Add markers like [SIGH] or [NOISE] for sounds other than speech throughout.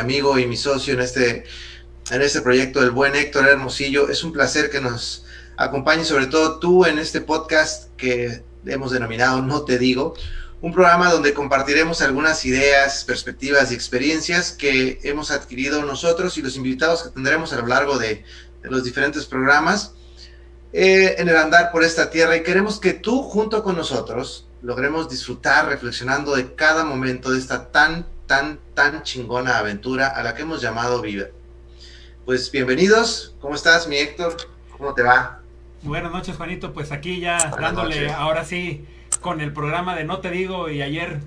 amigo y mi socio en este, en este proyecto, el buen Héctor Hermosillo. Es un placer que nos acompañes, sobre todo tú, en este podcast que hemos denominado No Te Digo, un programa donde compartiremos algunas ideas, perspectivas y experiencias que hemos adquirido nosotros y los invitados que tendremos a lo largo de, los diferentes programas eh, en el andar por esta tierra y queremos que tú junto con nosotros logremos disfrutar reflexionando de cada momento de esta tan, tan, tan chingona aventura a la que hemos llamado vida. Pues bienvenidos, ¿cómo estás mi Héctor? ¿Cómo te va? Buenas noches Juanito, pues aquí ya dándole ahora sí con el programa de No Te Digo y ayer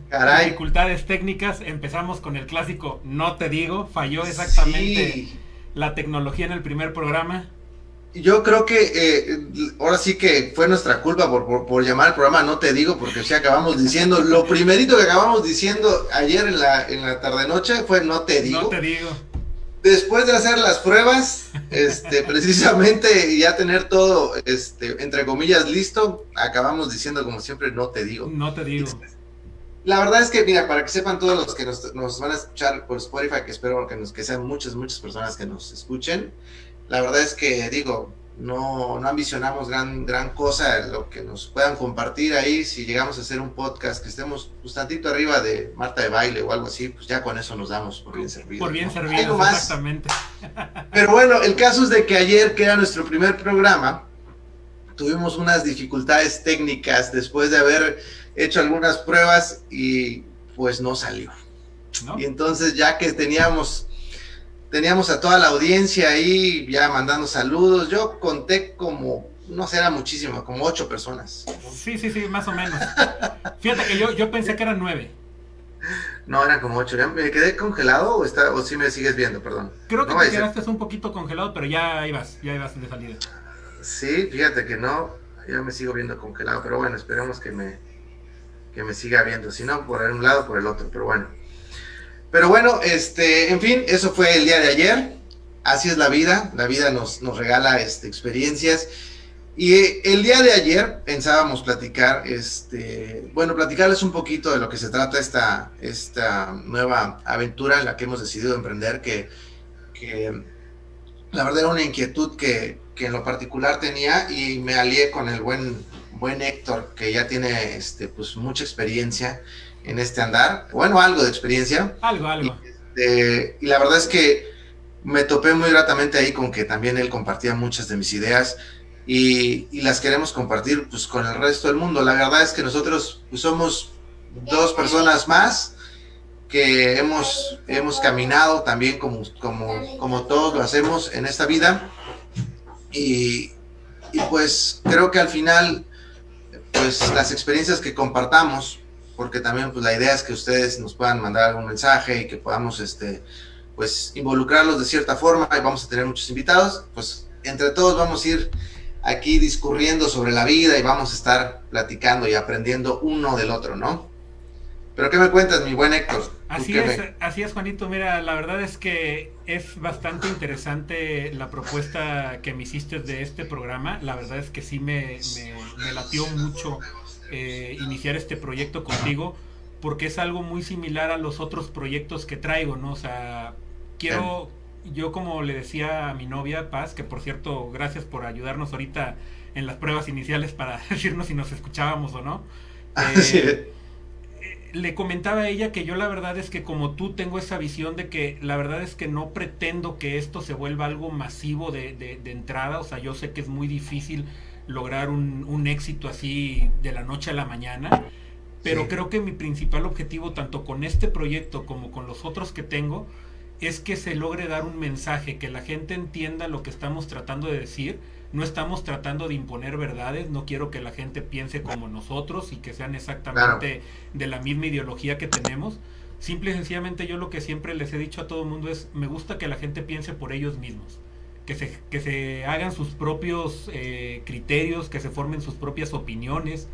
dificultades técnicas empezamos con el clásico No Te Digo, falló exactamente la tecnología en el primer programa. Yo creo que eh, ahora sí que fue nuestra culpa por, por, llamar al programa No Te Digo, porque si acabamos diciendo, lo primerito que acabamos diciendo ayer en la, en la tarde-noche fue No Te Digo. No Te Digo después de hacer las pruebas, este, [LAUGHS] precisamente ya tener todo, este, entre comillas, listo, acabamos diciendo como siempre, no te digo. No te digo. La verdad es que, mira, para que sepan todos los que nos, nos van a escuchar por Spotify, que espero que, nos, que sean muchas, muchas personas que nos escuchen, la verdad es que, digo, no, no ambicionamos gran, gran cosa, lo que nos puedan compartir ahí, si llegamos a hacer un podcast que estemos un tantito arriba de Marta de baile o algo así, pues ya con eso nos damos por bien servido. Por bien servido, exactamente. [LAUGHS] Pero bueno, el caso es de que ayer, que era nuestro primer programa, tuvimos unas dificultades técnicas después de haber hecho algunas pruebas y pues no salió. Y entonces ya que teníamos teníamos a toda la audiencia ahí ya mandando saludos. Yo conté como, no sé, era muchísimo, como ocho personas. Sí, sí, sí, más o menos. [LAUGHS] Fíjate que yo, yo pensé que eran nueve. No, eran como ocho. ¿Me quedé congelado o, está, o sí me sigues viendo? Perdón. Creo que te quedaste un poquito congelado, pero ya ibas, ya ibas de salida. Sí, fíjate que no, ya me sigo viendo congelado, pero bueno, esperemos que me, que me siga viendo. Si no, por un lado, por el otro, pero bueno. Pero bueno, este, en fin, eso fue el día de ayer. Así es la vida, la vida nos, nos regala este, experiencias. Y eh, el día de ayer pensábamos platicar, este, bueno, platicarles un poquito de lo que se trata esta, esta nueva aventura en la que hemos decidido emprender, que, que la verdad era una inquietud que, que, en lo particular tenía y me alié con el buen, buen Héctor, que ya tiene este, pues, mucha experiencia en este andar, bueno, algo de experiencia. Algo, algo. Este, y, la verdad es que me topé muy gratamente ahí con que también él compartía muchas de mis ideas y, las queremos compartir pues con el resto del mundo. La verdad es que nosotros pues, somos dos personas más que hemos, hemos caminado también como, como, como todos lo hacemos en esta vida y, y pues creo que al final pues las experiencias que compartamos porque también pues la idea es que ustedes nos puedan mandar algún mensaje y que podamos este pues involucrarlos de cierta forma y vamos a tener muchos invitados, pues entre todos vamos a ir aquí discurriendo sobre la vida y vamos a estar platicando y aprendiendo uno del otro, ¿no? Pero ¿qué me cuentas, mi buen Héctor? Así es, así es, Juanito. Mira, la verdad es que es bastante interesante la propuesta que me hiciste de este programa. La verdad es que sí me, me, me latió mucho eh, iniciar este proyecto contigo porque es algo muy similar a los otros proyectos que traigo, ¿no? O sea, quiero, yo como le decía a mi novia Paz, que por cierto, gracias por ayudarnos ahorita en las pruebas iniciales para [LAUGHS] decirnos si nos escuchábamos o no. Ah, eh, eh, le comentaba a ella que yo la verdad es que como tú tengo esa visión de que la verdad es que no pretendo que esto se vuelva algo masivo de, de entrada, o sea, yo sé que es muy difícil lograr un, éxito así de la noche a la mañana. Pero creo que mi principal objetivo, tanto con este proyecto como con los otros que tengo, es que se logre dar un mensaje, que la gente entienda lo que estamos tratando de decir. No estamos tratando de imponer verdades, no quiero que la gente piense como nosotros y que sean exactamente de la misma ideología que tenemos. Simple y sencillamente yo lo que siempre les he dicho a todo el mundo es, me gusta que la gente piense por ellos mismos que se, que se hagan sus propios eh, criterios, que se formen sus propias opiniones,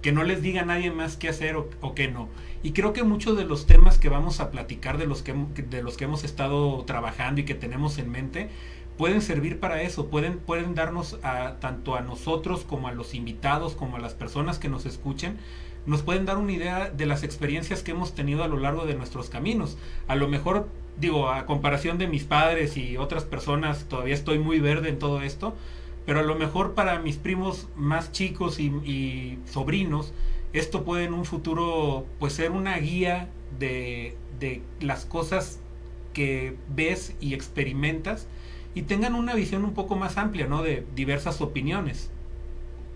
que no les diga nadie más qué hacer o, o qué no. Y creo que muchos de los temas que vamos a platicar, de los que, de los que hemos estado trabajando y que tenemos en mente, pueden servir para eso, pueden, pueden darnos a, tanto a nosotros como a los invitados, como a las personas que nos escuchen, nos pueden dar una idea de las experiencias que hemos tenido a lo largo de nuestros caminos. A lo mejor, digo, a comparación de mis padres y otras personas, todavía estoy muy verde en todo esto, pero a lo mejor para mis primos más chicos y, sobrinos, esto puede en un futuro pues ser una guía de, de las cosas que ves y experimentas y tengan una visión un poco más amplia, ¿no? De diversas opiniones.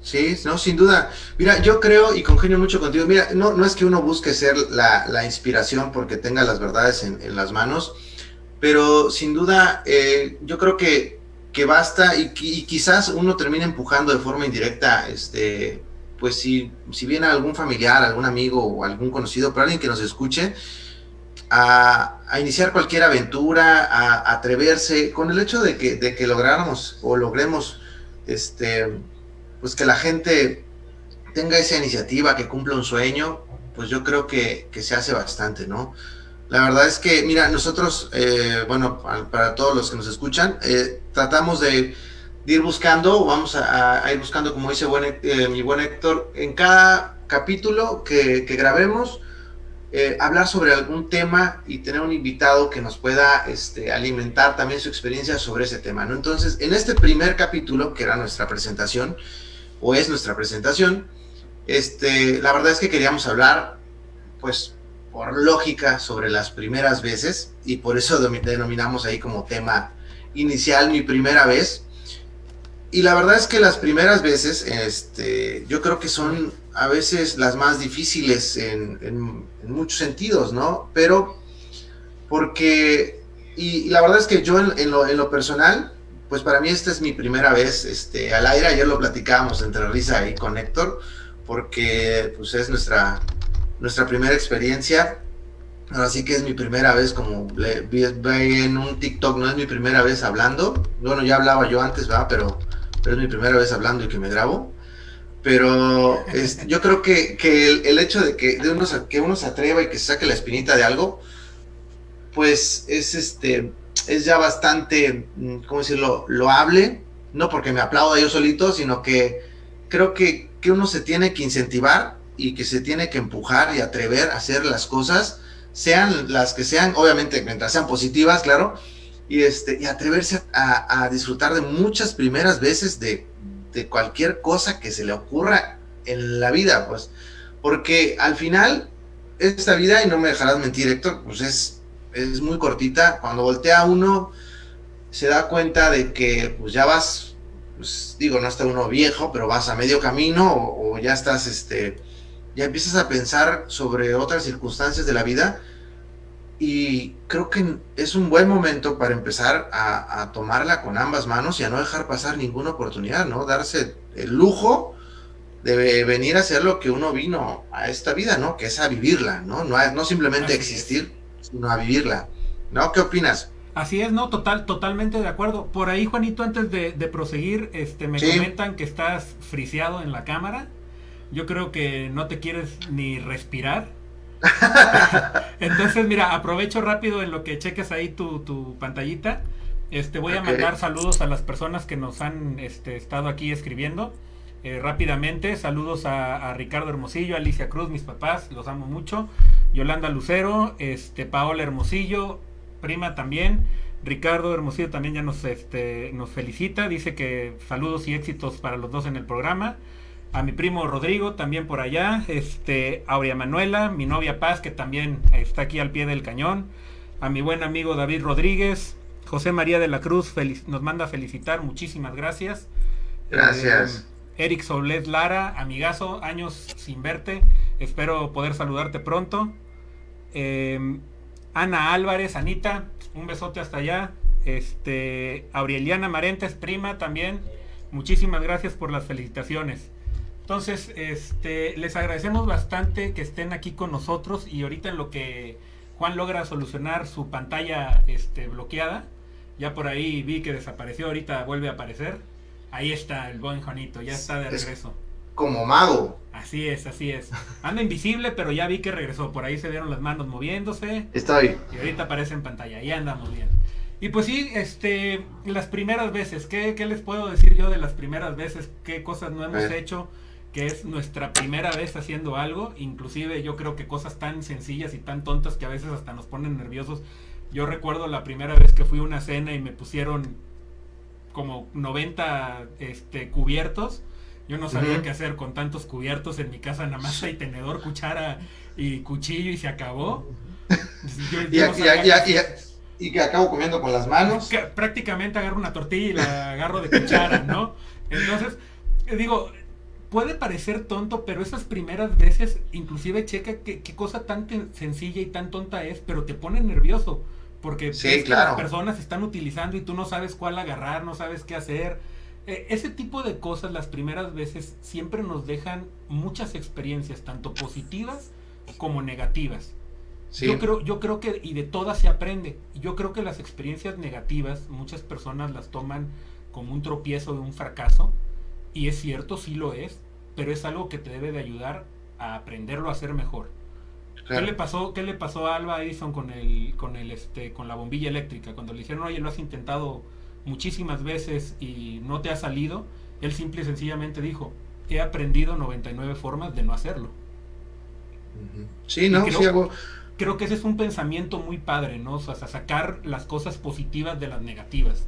Sí, no, sin duda. Mira, yo creo y congenio mucho contigo. Mira, no, no es que uno busque ser la, inspiración porque tenga las verdades en, las manos, pero sin duda eh, yo creo que, que basta y, quizás uno termine empujando de forma indirecta, este, pues si, si viene algún familiar, algún amigo o algún conocido, pero alguien que nos escuche, a, iniciar cualquier aventura, a, atreverse, con el hecho de que, de que lográramos o logremos, este, pues que la gente tenga esa iniciativa, que cumpla un sueño, pues yo creo que, se hace bastante, ¿no? La verdad es que, mira, nosotros, eh, bueno, para, todos los que nos escuchan, eh, tratamos de, ir buscando, vamos a, ir buscando, como dice eh, mi buen Héctor, en cada capítulo que, que grabemos, eh, hablar sobre algún tema y tener un invitado que nos pueda este, alimentar también su experiencia sobre ese tema. ¿no? Entonces, en este primer capítulo, que era nuestra presentación, o es nuestra presentación, este, la verdad es que queríamos hablar, pues, por lógica, sobre las primeras veces, y por eso denominamos ahí como tema inicial mi primera vez. Y la verdad es que las primeras veces, este, yo creo que son a veces las más difíciles en, muchos sentidos, ¿no? Pero porque, y, la verdad es que yo en, lo, personal, pues para mí esta es mi primera vez este, al aire, ayer lo platicábamos entre Risa y con Héctor, porque pues es nuestra, nuestra primera experiencia, así que es mi primera vez como vi, en un TikTok, no es mi primera vez hablando, bueno ya hablaba yo antes, ¿verdad? Pero, pero es mi primera vez hablando y que me grabo. Pero este, [LAUGHS] yo creo que, el, hecho de que, de uno, que uno se atreva y que se saque la espinita de algo, pues es, este, es ya bastante, mm, ¿cómo decirlo?, loable, no porque me aplauda yo solito, sino que creo que, que uno se tiene que incentivar y que se tiene que empujar y atrever a hacer las cosas, sean las que sean, obviamente mientras sean positivas, claro, y, este, y atreverse a, a disfrutar de muchas primeras veces de, de cualquier cosa que se le ocurra en la vida, pues, porque al final, esta vida, y no me dejarás mentir, Héctor, pues es, es muy cortita, cuando voltea uno, se da cuenta de que pues ya vas, pues digo, no está uno viejo, pero vas a medio camino o, o ya estás, este, ya empiezas a pensar sobre otras circunstancias de la vida y creo que es un buen momento para empezar a, tomarla con ambas manos y a no dejar pasar ninguna oportunidad, ¿no? Darse el lujo de venir a hacer lo que uno vino a esta vida, ¿no? Que es a vivirla, ¿no? No, no simplemente existir, sino a vivirla. ¿No? ¿Qué opinas? Así es, no, total, totalmente de acuerdo. Por ahí, Juanito, antes de, proseguir, este, me comentan que estás friseado en la cámara. Yo creo que no te quieres ni respirar. [LAUGHS] Entonces, mira, aprovecho rápido en lo que cheques ahí tu, pantallita. Este, voy a mandar saludos a las personas que nos han este, estado aquí escribiendo. Eh, rápidamente, saludos a, Ricardo Hermosillo, Alicia Cruz, mis papás, los amo mucho. Yolanda Lucero, este, Paola Hermosillo, prima también. Ricardo Hermosillo también ya nos, este, nos felicita, dice que saludos y éxitos para los dos en el programa a mi primo Rodrigo también por allá, este, Aurea Manuela, mi novia Paz que también está aquí al pie del cañón, a mi buen amigo David Rodríguez, José María de la Cruz nos manda a felicitar, muchísimas gracias. Gracias. Eh, Eric Solet Lara, amigazo, años sin verte, espero poder saludarte pronto. Eh, Ana Álvarez, Anita, un besote hasta allá. Este, Aureliana Marentes, prima también, muchísimas gracias por las felicitaciones. Entonces, este, les agradecemos bastante que estén aquí con nosotros y ahorita en lo que Juan logra solucionar su pantalla este, bloqueada, ya por ahí vi que desapareció, ahorita vuelve a aparecer. Ahí está el buen Juanito, ya está de regreso. como mago. Así es, así es. Anda invisible, pero ya vi que regresó. Por ahí se vieron las manos moviéndose. Está ahí. Y ahorita aparece en pantalla. Ahí andamos bien. Y pues sí, este, las primeras veces, ¿qué, les puedo decir yo de las primeras veces? ¿Qué cosas no hemos hecho? Que es nuestra primera vez haciendo algo, inclusive yo creo que cosas tan sencillas y tan tontas que a veces hasta nos ponen nerviosos. Yo recuerdo la primera vez que fui a una cena y me pusieron como 90 este, cubiertos. Yo no sabía qué hacer con tantos cubiertos en mi casa, nada más hay tenedor, cuchara y cuchillo y se acabó. y, que acabo comiendo con las manos. prácticamente agarro una tortilla y la agarro de cuchara, ¿no? Entonces, digo, puede parecer tonto, pero esas primeras veces, inclusive checa qué, cosa tan sencilla y tan tonta es, pero te pone nervioso. Porque las personas están utilizando y tú no sabes cuál agarrar, no sabes qué hacer. E, ese tipo de cosas las primeras veces siempre nos dejan muchas experiencias, tanto positivas como negativas. Yo, creo, yo creo que, y de todas se aprende. Yo creo que las experiencias negativas muchas personas las toman como un tropiezo de un fracaso. Y es cierto, sí lo es, pero es algo que te debe de ayudar a aprenderlo a hacer mejor. ¿Qué le pasó, qué le pasó a Alba Edison con el, con el este, con la bombilla eléctrica? Cuando le dijeron, oye, lo has intentado muchísimas veces y no te ha salido, él simple y sencillamente dijo, he aprendido 99 formas de no hacerlo. Sí, no, creo, sí hago... creo que ese es un pensamiento muy padre, ¿no? O sea, sacar las cosas positivas de las negativas.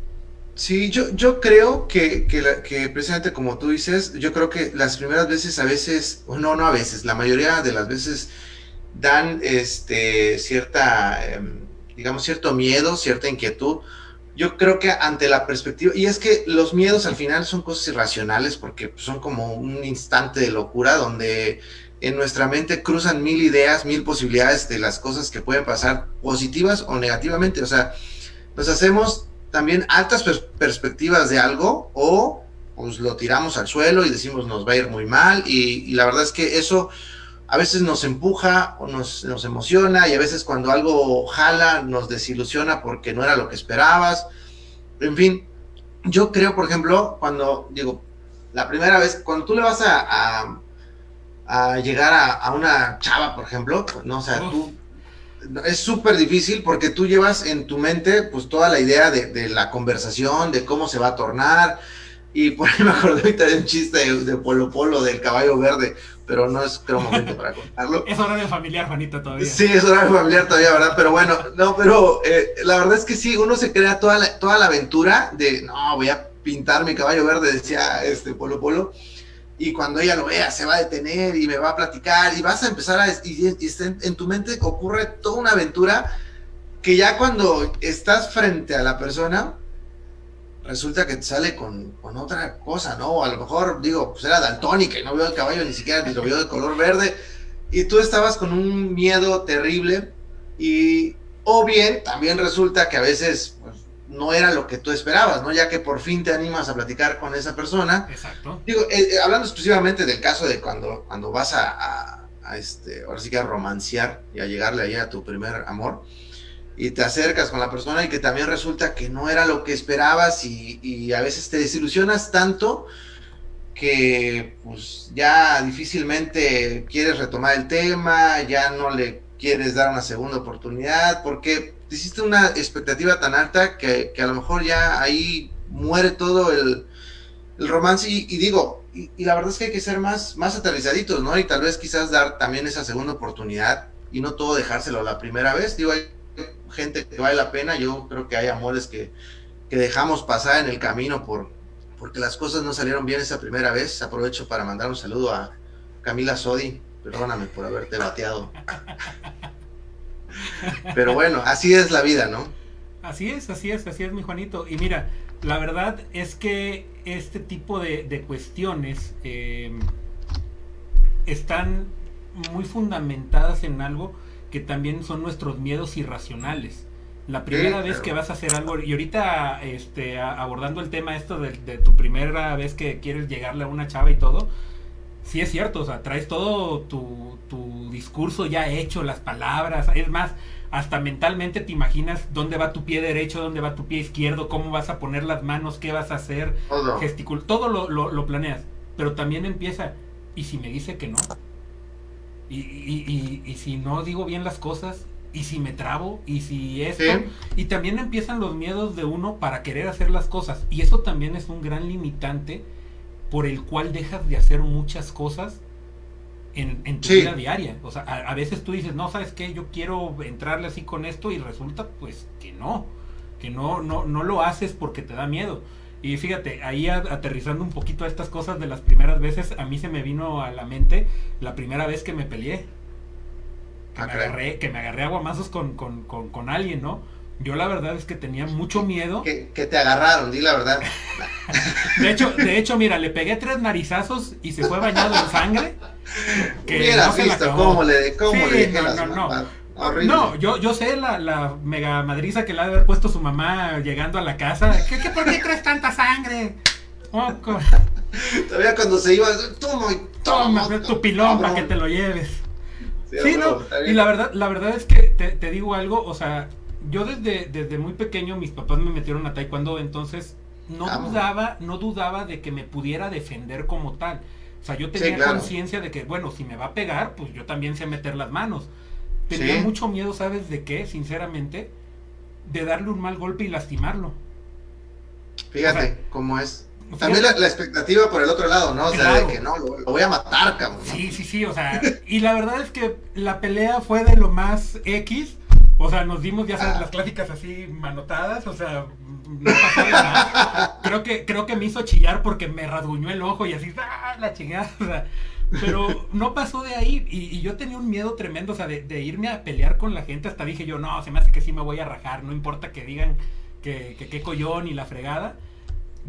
Sí, yo, yo creo que, que, precisamente como tú dices, yo creo que las primeras veces a veces, o no, no a veces, la mayoría de las veces dan este, cierta, em, digamos, cierto miedo, cierta inquietud. Yo creo que ante la perspectiva, y es que los miedos al final son cosas irracionales porque son como un instante de locura donde en nuestra mente cruzan mil ideas, mil posibilidades de las cosas que pueden pasar positivas o negativamente. O sea, nos hacemos también altas perspectivas de algo o pues lo tiramos al suelo y decimos nos va a ir muy mal y, la verdad es que eso a veces nos empuja o nos, nos, emociona y a veces cuando algo jala nos desilusiona porque no era lo que esperabas. En fin, yo creo, por ejemplo, cuando digo, la primera vez, cuando tú le vas a a llegar a, una chava, por ejemplo, no, o sea, tú es súper difícil porque tú llevas en tu mente pues toda la idea de, la conversación, de cómo se va a tornar. Y por ahí me acordé ahorita de un chiste de, Polo Polo del caballo verde, pero no es creo momento para contarlo. Es horario familiar, Juanita, todavía. Sí, es horario familiar todavía, ¿verdad? Pero bueno, no, pero eh, la verdad es que sí, uno se crea toda la, toda la aventura de, no, voy a pintar mi caballo verde, decía este Polo Polo y cuando ella lo vea se va a detener y me va a platicar y vas a empezar a... y, en, tu mente ocurre toda una aventura que ya cuando estás frente a la persona resulta que te sale con, otra cosa, ¿no? A lo mejor digo, pues era daltónica y no veo el caballo ni siquiera ni lo veo de color verde y tú estabas con un miedo terrible y o bien también resulta que a veces pues, no era lo que tú esperabas, ¿no? Ya que por fin te animas a platicar con esa persona. Exacto. Digo, eh, eh, hablando exclusivamente del caso de cuando, cuando vas a, este, ahora sí que a romancear y a llegarle ahí a tu primer amor y te acercas con la persona y que también resulta que no era lo que esperabas y, a veces te desilusionas tanto que pues ya difícilmente quieres retomar el tema, ya no le quieres dar una segunda oportunidad, porque hiciste una expectativa tan alta que, a lo mejor ya ahí muere todo el, romance y, digo, y, la verdad es que hay que ser más, más aterrizaditos, ¿no? Y tal vez quizás dar también esa segunda oportunidad y no todo dejárselo la primera vez. Digo, hay gente que vale la pena, yo creo que hay amores que, que dejamos pasar en el camino por, porque las cosas no salieron bien esa primera vez. Aprovecho para mandar un saludo a Camila Sodi, perdóname por haberte bateado. Pero bueno, así es la vida, ¿no? Así es, así es, así es, mi Juanito. Y mira, la verdad es que este tipo de, cuestiones em, están muy fundamentadas en algo que también son nuestros miedos irracionales. La primera vez que vas a hacer algo, y ahorita este, abordando el tema esto de, de, tu primera vez que quieres llegarle a una chava y todo, sí es cierto, o sea, traes todo tu, tu discurso ya hecho, las palabras, es más, hasta mentalmente te imaginas dónde va tu pie derecho, dónde va tu pie izquierdo, cómo vas a poner las manos, qué vas a hacer, todo, todo lo, lo, planeas. Pero también empieza, ¿y si me dice que no? Y, y, y, si no digo bien las cosas, y si me trabo y si esto y también empiezan los miedos de uno para querer hacer las cosas y eso también es un gran limitante por el cual dejas de hacer muchas cosas en, tu vida diaria. O sea, a, veces tú dices, no, ¿sabes qué? Yo quiero entrarle así con esto y resulta pues que no, que no, no, no lo haces porque te da miedo. Y fíjate, ahí aterrizando un poquito a estas cosas de las primeras veces, a mí se me vino a la mente la primera vez que me peleé. Que, ah, me, agarré, que me agarré aguamazos con, con, con, con alguien, ¿no? Yo la verdad es que tenía mucho miedo. Que, te agarraron, di la verdad. [LAUGHS] de hecho, de hecho, mira, le pegué tres narizazos y se fue bañado en sangre. [LAUGHS] Que Hubieras visto cómo le, cómo le dejé no, no, no. No, yo, yo sé la, la mega madriza que le ha de haber puesto su mamá llegando a la casa. ¿Qué, qué por qué traes tanta sangre? [LAUGHS] Todavía cuando se iba, toma, toma, toma tu pilón para que te lo lleves. Sí, no, y la verdad, la verdad es que te, te digo algo, o sea, yo desde, desde muy pequeño mis papás me metieron a taekwondo, entonces no dudaba, no dudaba de que me pudiera defender como tal. O sea, yo tenía conciencia de que, bueno, si me va a pegar, pues yo también sé meter las manos. Tenía mucho miedo, ¿sabes de qué? Sinceramente, de darle un mal golpe y lastimarlo. Fíjate cómo es. También la, expectativa por el otro lado, ¿no? O sea, de que no, lo, voy a matar, cabrón. Sí, sí, sí, o sea, y la verdad es que la pelea fue de lo más X, o sea, nos dimos, ya sabes, ah. las clásicas así manotadas, o sea, no pasó nada. [LAUGHS] Creo que, creo que me hizo chillar porque me rasguñó el ojo y así, ¡ah, la chingada! O sea, pero no pasó de ahí y, yo tenía un miedo tremendo, o sea, de, irme a pelear con la gente. Hasta dije yo, no, se me hace que sí me voy a rajar, no importa que digan que qué collón y la fregada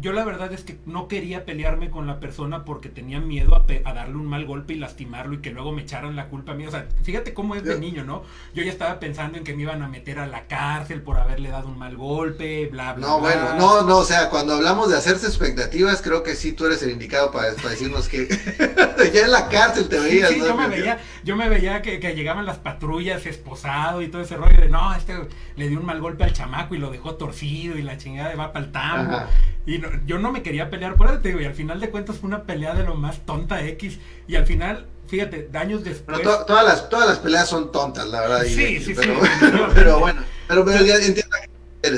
yo la verdad es que no quería pelearme con la persona porque tenía miedo a, darle un mal golpe y lastimarlo y que luego me echaran la culpa a mí. O sea, fíjate cómo es de niño, ¿no? Yo ya estaba pensando en que me iban a meter a la cárcel por haberle dado un mal golpe, bla, bla. No, bueno, no, no, o sea, cuando hablamos de hacerse expectativas, creo que sí tú eres el indicado para, decirnos que [LAUGHS] ya en la cárcel te veías. Sí, yo me veía, yo me veía que, llegaban las patrullas esposado y todo ese rollo de no, este le dio un mal golpe al chamaco y lo dejó torcido y la chingada de va para el tambo. Y yo no me quería pelear por él, te digo, y al final de cuentas fue una pelea de lo más tonta X. Y al final, fíjate, daños después. Pero todas, las, todas las peleas son tontas, la verdad. Sí, sí, pero, sí. [LAUGHS] [LAUGHS] Pero, bueno, pero, pero ya entiendo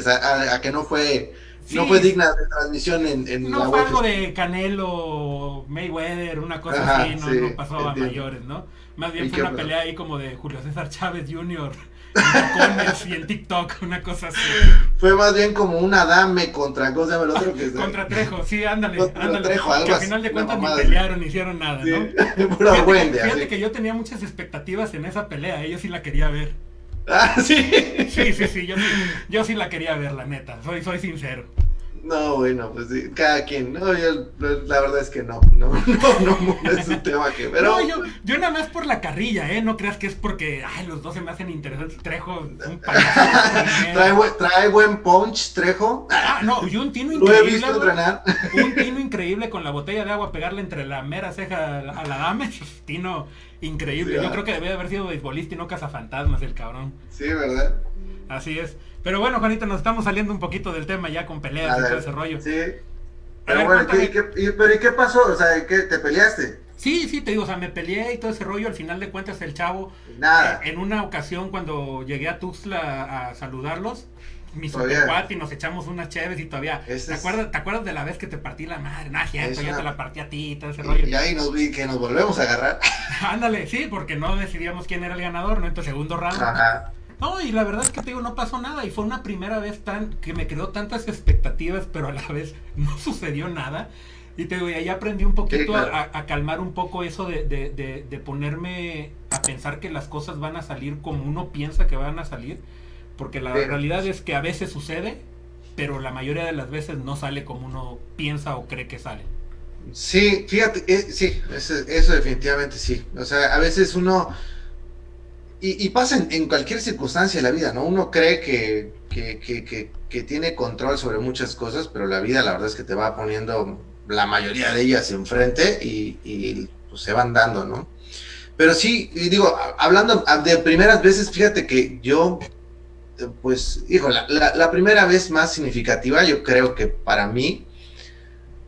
a, a, que no fue. no fue digna de transmisión en, en no fue algo de Canelo, Mayweather, una cosa así, no, no pasó a mayores, ¿no? Más bien fue una pelea ahí como de Julio César Chávez Jr y en TikTok, una cosa así. Fue más bien como una dame contra, ¿cómo se llama el otro? Que contra Trejo, sí, ándale. ándale. Trejo, algo que al final de cuentas ni pelearon, ni hicieron nada, ¿no? [LAUGHS] fíjate, fíjate que yo tenía muchas expectativas en esa pelea, yo sí la quería ver. Ah, sí. Sí, sí, sí, yo, yo sí la quería ver, la neta, soy, soy sincero. No, bueno, pues sí, cada quien. No, yo la verdad es que no, [LAUGHS] no, no, no, es un tema que. Pero... No, yo, yo nada más por la carrilla, ¿eh? No creas que es porque, ay, los dos se me hacen interesantes. Trejo, un [LAUGHS] trae, trae buen punch, Trejo. Ah, no, y un tino increíble. Lo he visto entrenar. Un tino increíble con la botella de agua, pegarle entre la mera ceja a la dame. [LAUGHS] Tino increíble. yo creo que debe haber sido beisbolista y no cazafantasmas el cabrón. Sí, ¿verdad? Así es. Pero bueno, Juanito, nos estamos saliendo un poquito del tema ya con peleas y todo ese rollo. Sí. Pero bueno, ¿qué, pero ¿y qué pasó? O sea, ¿qué, ¿te peleaste? Sí, sí, te digo, o sea, me peleé y todo ese rollo. Al final de cuentas, el chavo. Nada. Eh, en una ocasión, cuando llegué a Tuxtla a saludarlos, mi super y nos echamos unas chéves y todavía. ¿te, acuerdas, ¿Te acuerdas de la vez que te partí la madre? Nah, ya te la partí a ti y todo ese rollo. Y ahí nos vi que nos volvemos a agarrar. [LAUGHS] Ándale, sí, porque no decidíamos quién era el ganador, ¿no? Entonces, segundo round. Ajá. No, y la verdad es que te digo, no pasó nada. Y fue una primera vez tan que me creó tantas expectativas, pero a la vez no [LAUGHS] sucedió nada. Y te digo, y ahí aprendí un poquito a, calmar un poco eso de, de, de, ponerme a pensar que las cosas van a salir como uno piensa que van a salir. Porque la realidad es que a veces sucede, pero la mayoría de las veces no sale como uno piensa o cree que sale. Sí, fíjate, eh, sí, eso, eso definitivamente sí. O sea, a veces uno y, pasa en, cualquier circunstancia de la vida, ¿no? Uno cree que, que, tiene control sobre muchas cosas, pero la vida la verdad es que te va poniendo la mayoría de ellas enfrente y, y pues, se van dando, ¿no? Pero sí, digo, hablando de primeras veces, fíjate que yo, pues, hijo, la, la, primera vez más significativa, yo creo que para mí,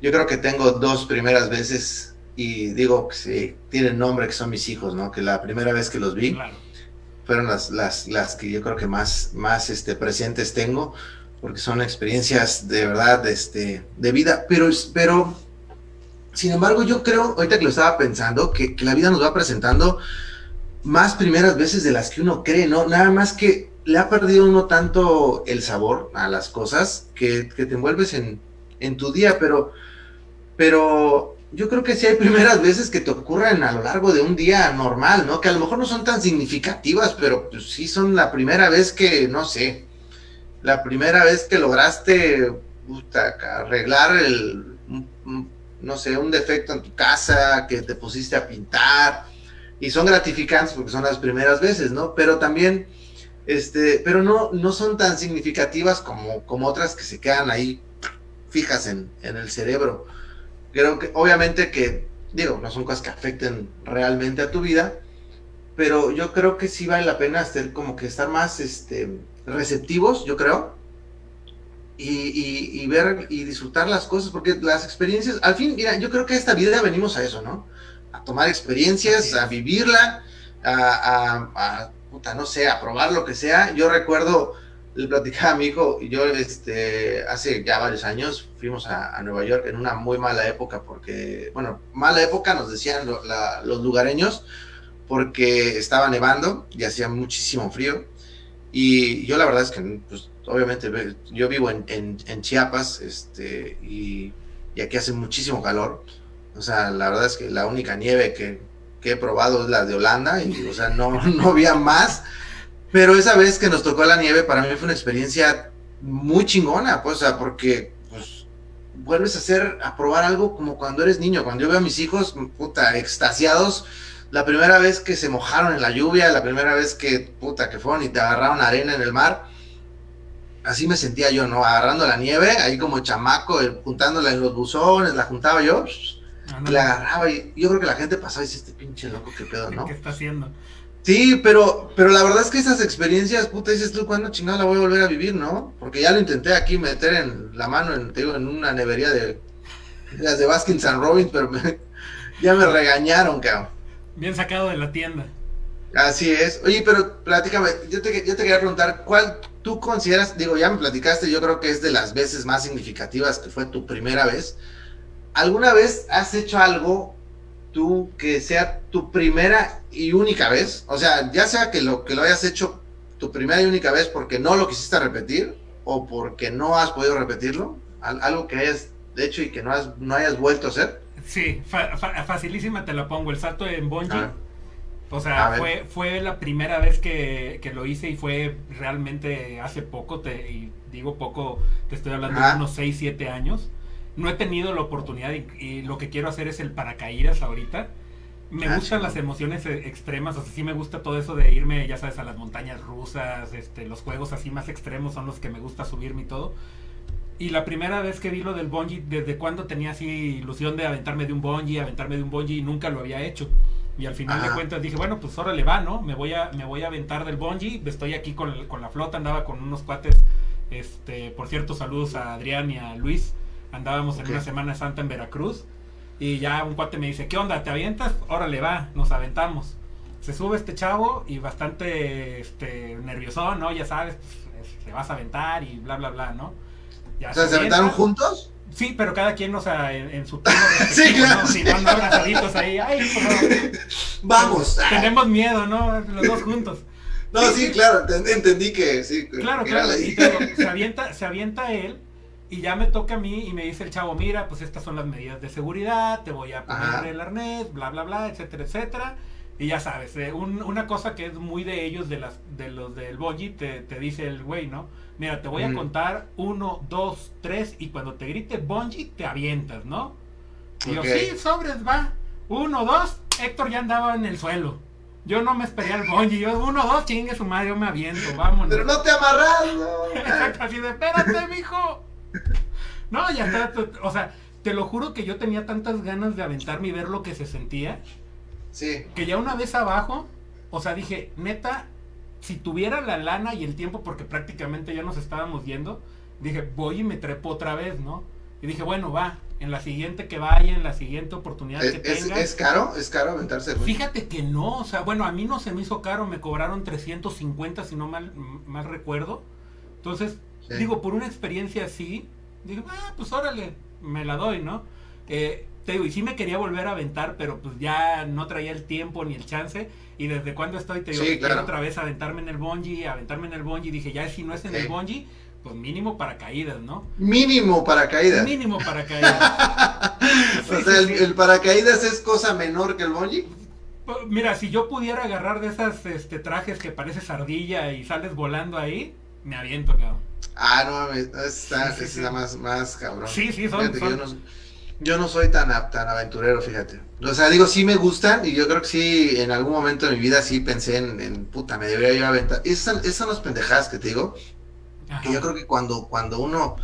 yo creo que tengo dos primeras veces y digo que sí, tienen nombre, que son mis hijos, ¿no? Que la primera vez que los vi. fueron las, las, las que yo creo que más, más este, presentes tengo, porque son experiencias de verdad este, de vida, pero, pero sin embargo yo creo, ahorita que lo estaba pensando, que, que la vida nos va presentando más primeras veces de las que uno cree, ¿no? Nada más que le ha perdido uno tanto el sabor a las cosas que, te envuelves en, tu día, pero, pero yo creo que sí hay [LAUGHS] primeras veces que te ocurren a lo largo de un día normal, ¿no? Que a lo mejor no son tan significativas, pero pues sí son la primera vez que, no sé, la primera vez que lograste arreglar el, no sé, un defecto en tu casa, que te pusiste a pintar, y son gratificantes porque son las primeras veces, ¿no? Pero también, este, pero no, no son tan significativas como, como otras que se quedan ahí fijas en, en el cerebro. Creo que, obviamente que, digo, no son cosas que afecten realmente a tu vida, pero yo creo que sí vale la pena estar como que estar más este, receptivos, yo creo, y, y, ver y disfrutar las cosas, porque las experiencias, al fin, mira, yo creo que esta vida venimos a eso, ¿no? A tomar experiencias, a vivirla, a, a, no sé, a probar lo que sea. Yo recuerdo, le platicaba a mi hijo, y yo este, hace ya varios años fuimos a, Nueva York en una muy mala época, porque, bueno, mala época nos decían los lugareños, porque estaba nevando y hacía muchísimo frío. Y yo la verdad es que, pues, obviamente, yo vivo en Chiapas este, y, y, aquí hace muchísimo calor. O sea, la verdad es que la única nieve que, he probado es la de Holanda y, o sea, no, [LAUGHS] no había más. Pero esa vez que nos tocó la nieve, para mí fue una experiencia muy chingona, pues, porque pues, vuelves a hacer, a probar algo como cuando eres niño. Cuando yo veo a mis hijos, puta, extasiados, la primera vez que se mojaron en la lluvia, la primera vez que, puta, que fueron y te agarraron arena en el mar, así me sentía yo, ¿no? Agarrando la nieve, ahí como chamaco, juntándola en los buzones, la juntaba yo, ah, no, la agarraba y yo creo que la gente pasaba y dice, este pinche loco, qué pedo, ¿no? ¿Qué está haciendo? Sí, pero, pero la verdad es que esas experiencias, puta, dices tú, ¿cuándo chingada la voy a volver a vivir, no? Porque ya lo intenté aquí meter en la mano, en, te digo, en una nevería de, las de Baskin San Robbins, pero me, [LAUGHS] ya me regañaron, cabrón. Bien sacado de la tienda. Así es. Oye, pero platícame, yo te, yo te quería preguntar, ¿cuál tú consideras, digo, ya me platicaste, yo creo que es de las veces más significativas que fue tu primera vez. ¿Alguna vez has hecho algo tú que sea tu primera y única vez? O sea, ya sea que lo, que lo hayas hecho tu primera y única vez porque no lo quisiste repetir o porque no has podido repetirlo, algo que hayas hecho y que no, has, no hayas vuelto a hacer. Sí, fa fa facilísima te la pongo, el salto en bungee. Ah. O sea, fue, fue la primera vez que, que, lo hice y fue realmente hace poco, te, y digo poco, te estoy hablando de unos 6, 7 años. No he tenido la oportunidad y, y, lo que quiero hacer es el paracaídas ahorita. Me ah, gustan las emociones e, extremas, o sea, sí me gusta todo eso de irme, ya sabes, a las montañas rusas, este, los juegos así más extremos son los que me gusta subirme y todo. Y la primera vez que vi lo del bungee, desde cuando tenía así ilusión de aventarme de un bungee, aventarme de un bungee y nunca lo había hecho. Y al final de cuentas dije, bueno, pues ahora le va, ¿no? Me voy a, me voy a aventar del bungee. Estoy aquí con, con, la flota, andaba con unos cuates. Este, por cierto, saludos a Adrián y a Luis. Andábamos en una Semana Santa en Veracruz. Y ya un cuate me dice, ¿qué onda? ¿Te avientas? Órale va, nos aventamos. Se sube este chavo y bastante este, nervioso, ¿no? Ya sabes, pues, te vas a aventar y bla, bla, bla, ¿no? Ya o sea, ¿se aventaron juntos? Sí, pero cada quien, o sea, en, en su [LAUGHS] turno sí, claro. ¿no? Si no abrazaditos ahí, ay, pues, [LAUGHS] Vamos. Tenemos miedo, ¿no? Los dos juntos. No, sí, sí claro, entendí que sí. Claro, claro. Y se, avienta, se avienta él y ya me toca a mí y me dice el chavo, mira, pues estas son las medidas de seguridad, te voy a poner Ajá. el arnés, bla, bla, bla, etcétera, etcétera. Y ya sabes, eh, un, una cosa que es muy de ellos, de, las, de los del Boji, te, te dice el güey, ¿no? Mira, te voy a contar uno, dos, tres, y cuando te grite Bungie, te avientas, ¿no? Y okay. yo, sí, sobres, va. Uno, dos, Héctor ya andaba en el suelo. Yo no me esperé al bungee. Yo, uno, dos, chingue su madre, yo me aviento, vámonos. Pero no te amarras, [LAUGHS] así de, espérate, mijo. [LAUGHS] No, ya está. O sea, te lo juro que yo tenía tantas ganas de aventarme y ver lo que se sentía. Sí. Que ya una vez abajo, o sea, dije, neta, si tuviera la lana y el tiempo, porque prácticamente ya nos estábamos yendo, dije, voy y me trepo otra vez, ¿no? Y dije, bueno, va, en la siguiente que vaya, en la siguiente oportunidad que tenga. ¿Es caro? ¿Es caro aventarse? Fíjate que no, o sea, bueno, a mí no se me hizo caro, me cobraron 350 si no mal, mal recuerdo. Entonces, digo, por una experiencia así, digo, ah, pues órale, me la doy, ¿no? Eh, te digo, y sí me quería volver a aventar, pero pues ya no traía el tiempo ni el chance. Y desde cuando estoy, te digo, quiero otra vez aventarme en el bungee, aventarme en el bungee. Dije, ya si no es en el bungee, pues mínimo para caídas, ¿no? Mínimo paracaídas. Mínimo paracaídas. [LAUGHS] o sea, el, paracaídas es cosa menor que el bungee. Mira, si yo pudiera agarrar de esas este, trajes que parece ardilla y sales volando ahí, me aviento, cabrón. Ah, no, está, está más, más cabrón. Sí, sí, son, yo no soy tan, tan aventurero, fíjate. O sea, digo, sí me gustan y yo creo que sí, en algún momento de mi vida sí pensé en, puta, me debería yo aventar. Esas, son las pendejadas que te digo. Que yo creo que cuando, cuando uno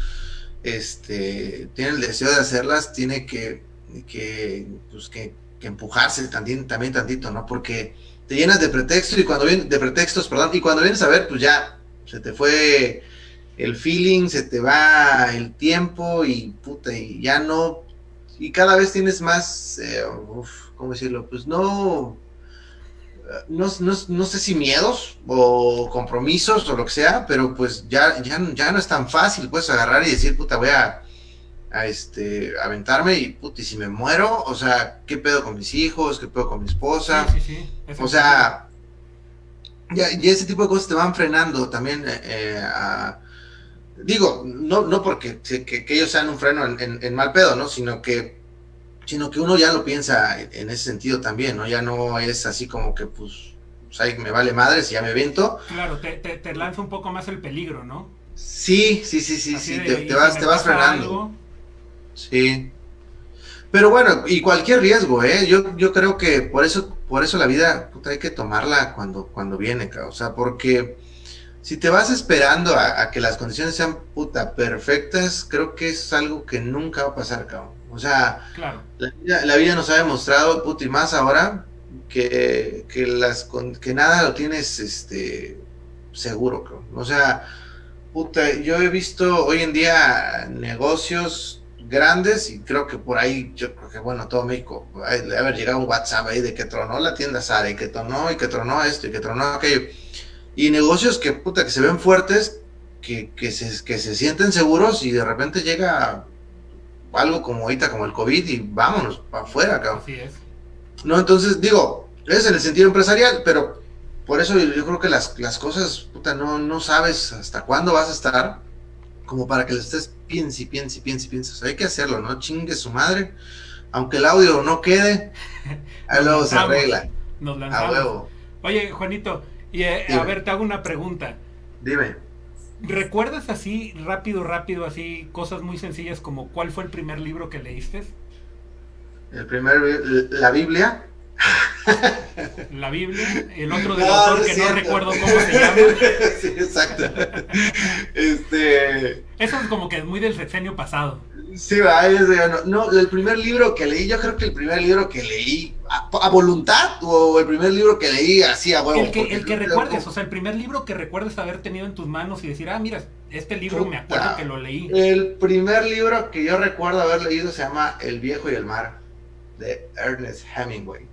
este, tiene el deseo de hacerlas, tiene que, que, pues, que, empujarse también, también tantito, ¿no? Porque te llenas de pretextos y cuando de pretextos, perdón, y cuando vienes a ver, pues ya se te fue el feeling, se te va el tiempo y puta, y ya no y cada vez tienes más, eh, ¿cómo decirlo? Pues no, no, no, sé si miedos o compromisos o lo que sea, pero pues ya, ya, ya no es tan fácil, puedes agarrar y decir, puta, voy a, a este, aventarme y, puta, y si me muero, o sea, ¿qué pedo con mis hijos? ¿Qué pedo con mi esposa? Sí, sí, sí. O sea, y ese tipo de cosas te van frenando también eh, a digo, no, no porque que, ellos sean un freno en, mal pedo, ¿no? Sino que, sino que uno ya lo piensa en, ese sentido también, ¿no? Ya no es así como que, pues, pues me vale madre si ya me viento. Claro, te, te, lanza un poco más el peligro, ¿no? Sí, sí, sí, sí, sí, te, vas, te vas frenando. Sí. Pero bueno, y cualquier riesgo, ¿eh? Yo, yo creo que por eso, por eso la vida, puta, hay que tomarla cuando, cuando viene, o sea, porque si te vas esperando a, que las condiciones sean puta perfectas, creo que es algo que nunca va a pasar, cabrón. O sea, la, vida, nos ha demostrado, puta, y más ahora, que, que, las, que nada lo tienes este, seguro, cabrón. O sea, puta, yo he visto hoy en día negocios grandes y creo que por ahí, yo creo que bueno, todo México, debe haber llegado un WhatsApp ahí de que tronó la tienda Sara y que tronó y que tronó esto y que tronó aquello y negocios que, puta, que se ven fuertes, que, que, se, que se sienten seguros y de repente llega algo como ahorita, como el COVID y vámonos para afuera, cabrón. Así es. No, entonces digo, es en el sentido empresarial, pero por eso yo, creo que las, las cosas, puta, no, no sabes hasta cuándo vas a estar, como para que le estés piense y piense y piense y piense. O sea, hay que hacerlo, ¿no? Chingue su madre. Aunque el audio no quede, [LAUGHS] ahí luego se arregla. Nos lanzamos. Oye, Juanito, y eh, a ver, te hago una pregunta. Dime. ¿Recuerdas así, rápido, rápido, así, cosas muy sencillas como cuál fue el primer libro que leíste? El primer, la Biblia. La Biblia, el otro del autor que no recuerdo cómo se llama. [LAUGHS] Sí, exacto. Este. Eso es como que es muy del sexenio pasado. Sí, va, no, no, el primer libro que leí, yo creo que el primer libro que leí a, voluntad o el primer libro que leí así a huevo. El que, el que recuerdes, o sea, el primer libro que recuerdes haber tenido en tus manos y decir, ah, mira, este libro me acuerdo que lo leí. El primer libro que yo recuerdo haber leído se llama El viejo y el mar, de Ernest Hemingway.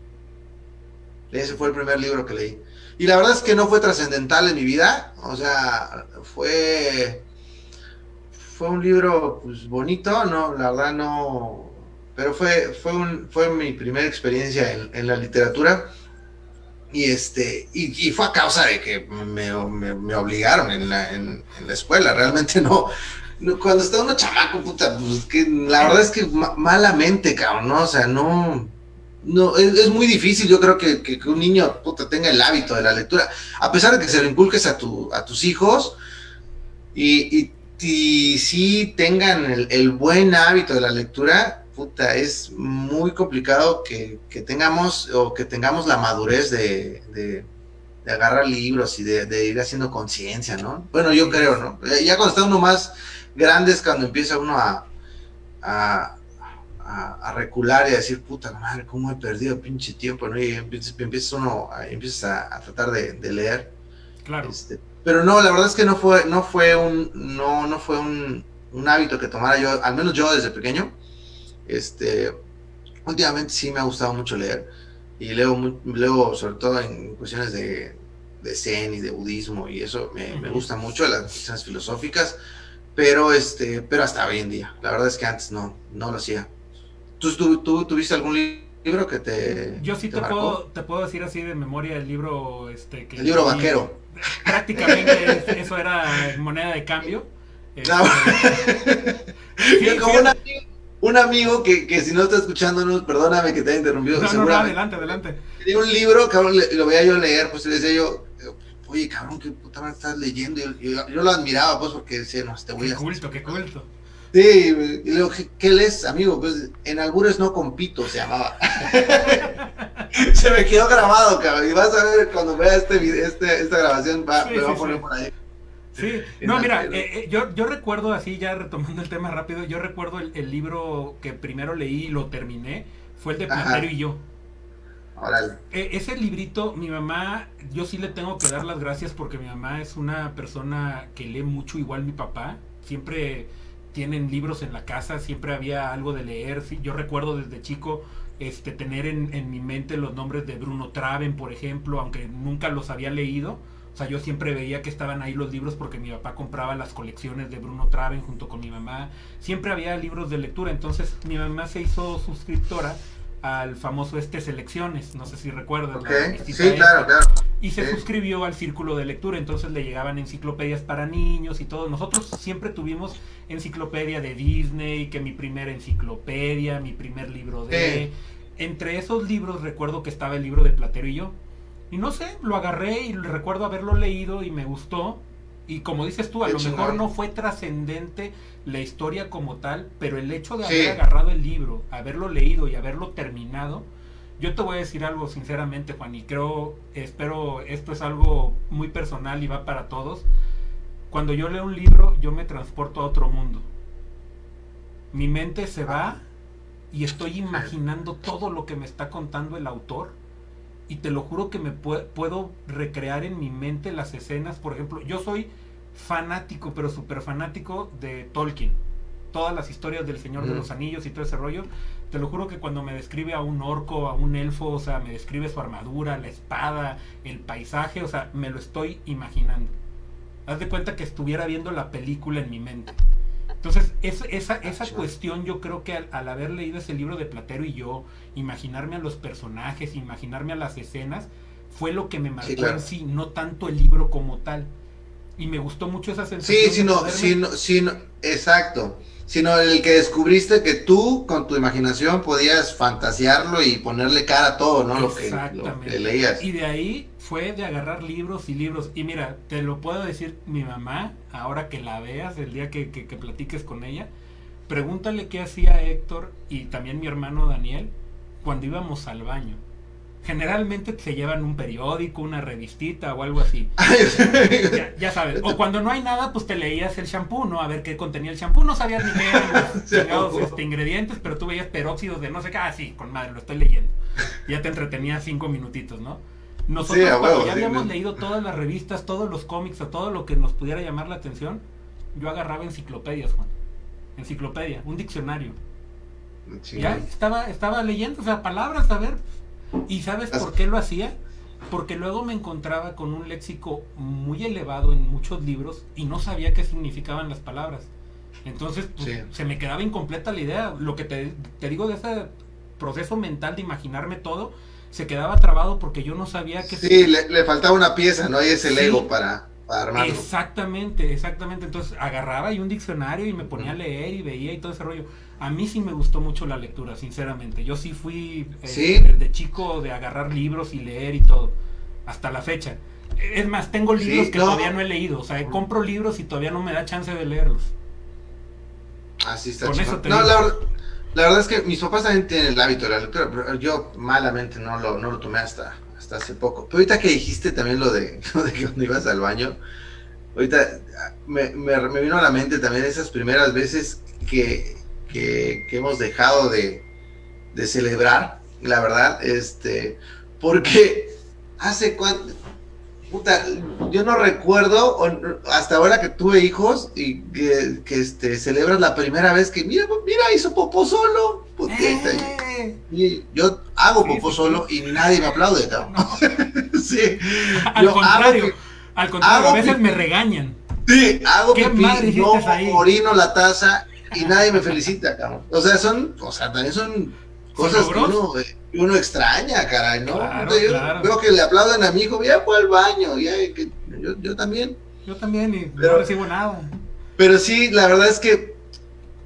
Ese fue el primer libro que leí. Y la verdad es que no fue trascendental en mi vida, o sea, fue fue un libro pues bonito, no, la verdad no, pero fue, fue, un, fue mi primera experiencia en, la literatura y este y, fue a causa de que me, obligaron en la, en, la, escuela, realmente no, cuando está uno chamaco, puta, pues que la verdad es que malamente, cabrón, ¿no? O sea, no, no, es, muy difícil, yo creo que, que, un niño, puta, tenga el hábito de la lectura, a pesar de que se lo inculques a, tu, a tus hijos y, y si, si tengan el, buen hábito de la lectura, puta, es muy complicado que, tengamos o que tengamos la madurez de, agarrar libros y de, ir haciendo conciencia, ¿no? Bueno, yo creo, ¿no? Ya cuando está uno más grande es cuando empieza uno a, a, recular y a decir, puta madre, cómo he perdido pinche tiempo, ¿no? Y empieza, uno, empieza a, tratar de, leer. Claro. Este, pero no, la verdad es que no fue, no fue un, no, no fue un, hábito que tomara yo, al menos yo desde pequeño. Este, últimamente sí me ha gustado mucho leer y leo, leo sobre todo en cuestiones de, de zen y de budismo y eso me, gusta mucho, las cuestiones filosóficas, pero, este, pero hasta hoy en día. La verdad es que antes no, no lo hacía. ¿Tú, tú, tuviste algún libro que te... Yo sí te, puedo, te puedo decir así de memoria el libro... Este, que el libro vaquero. Prácticamente eso era moneda de cambio. [LAUGHS] Este, como un amigo, que, que, si no está escuchándonos, perdóname que te haya interrumpido. No, no, adelante, adelante. Tenía un libro, cabrón, lo veía yo leer, pues le decía yo, oye, cabrón, qué puta madre estás leyendo. Yo, yo, lo admiraba, pues, porque decía, no, te voy a. Qué culto, qué culto. Sí, y le digo, ¿qué, lees, amigo? Pues en albures no compito, se llamaba. [LAUGHS] se me quedó grabado, cabrón. Y vas a ver cuando vea este, este esta grabación, va, me va a poner por ahí. Sí, no, mira, eh, eh, yo, yo recuerdo así, ya retomando el tema rápido, yo recuerdo el, libro que primero leí y lo terminé, fue el de Platero y yo. E, ese librito, mi mamá, yo sí le tengo que dar las gracias porque mi mamá es una persona que lee mucho, igual mi papá. Siempre tienen libros en la casa, siempre había algo de leer. Yo recuerdo desde chico este, tener en, en mi mente los nombres de Bruno Traven, por ejemplo, aunque nunca los había leído o sea, yo siempre veía que estaban ahí los libros porque mi papá compraba las colecciones de Bruno Traven junto con mi mamá. Siempre había libros de lectura. Entonces mi mamá se hizo suscriptora al famoso este Selecciones, no sé si recuerdan. Sí, claro, claro. Y se suscribió al círculo de lectura, entonces le llegaban enciclopedias para niños y todo. Nosotros siempre tuvimos enciclopedia de Disney, que mi primera enciclopedia, mi primer libro de... Entre esos libros recuerdo que estaba el libro de Platero y yo. Y no sé, lo agarré y recuerdo haberlo leído y me gustó. Y como dices tú, a lo mejor no fue trascendente la historia como tal, pero el hecho de haber agarrado el libro, haberlo leído y haberlo terminado, yo te voy a decir algo sinceramente, Juan, y creo, espero, esto es algo muy personal y va para todos. Cuando yo leo un libro, yo me transporto a otro mundo. Mi mente se va y estoy imaginando todo lo que me está contando el autor y te lo juro que me puedo recrear en mi mente las escenas. Por ejemplo, yo soy fanático, pero súper fanático de Tolkien. Todas las historias del Señor de los Anillos y todo ese rollo. Te lo juro que cuando me describe a un orco, a un elfo, o sea, me describe su armadura, la espada, el paisaje, o sea, me lo estoy imaginando. Haz de cuenta que estuviera viendo la película en mi mente. Entonces, esa, esa cuestión yo creo que al, haber leído ese libro de Platero y yo, imaginarme a los personajes, imaginarme a las escenas, fue lo que me marcó en sí, no tanto el libro como tal. Y me gustó mucho esa sensación. Sí, sino, sino, sino, exacto. Sino el que descubriste que tú con tu imaginación podías fantasearlo y ponerle cara a todo, ¿no? Lo que, lo que leías. Y de ahí fue de agarrar libros y libros. Y mira, te lo puedo decir mi mamá, ahora que la veas, el día que, que, platiques con ella, pregúntale qué hacía Héctor y también mi hermano Daniel cuando íbamos al baño. Generalmente se llevan un periódico, una revistita o algo así. [LAUGHS] ya, sabes. O cuando no hay nada, pues te leías el shampoo, ¿no? A ver qué contenía el shampoo. No sabías ni qué eran los [LAUGHS] este, ingredientes, pero tú veías peróxidos de no sé qué. Ah, sí, con madre, lo estoy leyendo. Ya te entretenía cinco minutitos, ¿no? Nosotros cuando ya habíamos leído todas las revistas, todos los cómics o todo lo que nos pudiera llamar la atención, yo agarraba enciclopedias, Juan. Enciclopedia, un diccionario. Ya estaba, estaba leyendo, o sea, palabras, a ver. ¿Y sabes por qué lo hacía? Porque luego me encontraba con un léxico muy elevado en muchos libros y no sabía qué significaban las palabras. Entonces, pues, se me quedaba incompleta la idea. Lo que te, te digo de ese proceso mental de imaginarme todo, se quedaba trabado porque yo no sabía que... Sí, le, faltaba una pieza, ¿no? hay ese Lego para, para, armarlo. Exactamente, exactamente. Entonces agarraba y un diccionario y me ponía a leer y veía y todo ese rollo. A mí sí me gustó mucho la lectura, sinceramente. Yo sí fui eh, desde chico de agarrar libros y leer y todo, hasta la fecha. Es más, tengo libros que todavía no he leído. O sea, compro libros y todavía no me da chance de leerlos. Así está. Con eso te no, la verdad es que mis papás también tienen el hábito de la lectura, pero yo malamente no lo, no lo tomé hasta, hasta hace poco. Pero ahorita que dijiste también lo de, [LAUGHS] lo de que cuando ibas al baño, ahorita me, me, vino a la mente también esas primeras veces que, que, hemos dejado de, de, celebrar, la verdad, este, porque hace cuánto, puta, yo no recuerdo hasta ahora que tuve hijos y que, este, celebras la primera vez que, mira, mira, hizo popó solo. Eh. Y yo hago popó solo y nadie me aplaude, cabrón. [LAUGHS] sí. Al contrario, al contrario, a veces me regañan. Sí, hago que no orino la taza y nadie me felicita, cabrón. O sea, son, o sea, también son cosas que uno, eh, uno, extraña, caray, ¿no? yo veo que le aplauden a mi hijo, ya fue al baño, ya, que, yo, yo también. Yo también, y no recibo nada. Pero sí, la verdad es que,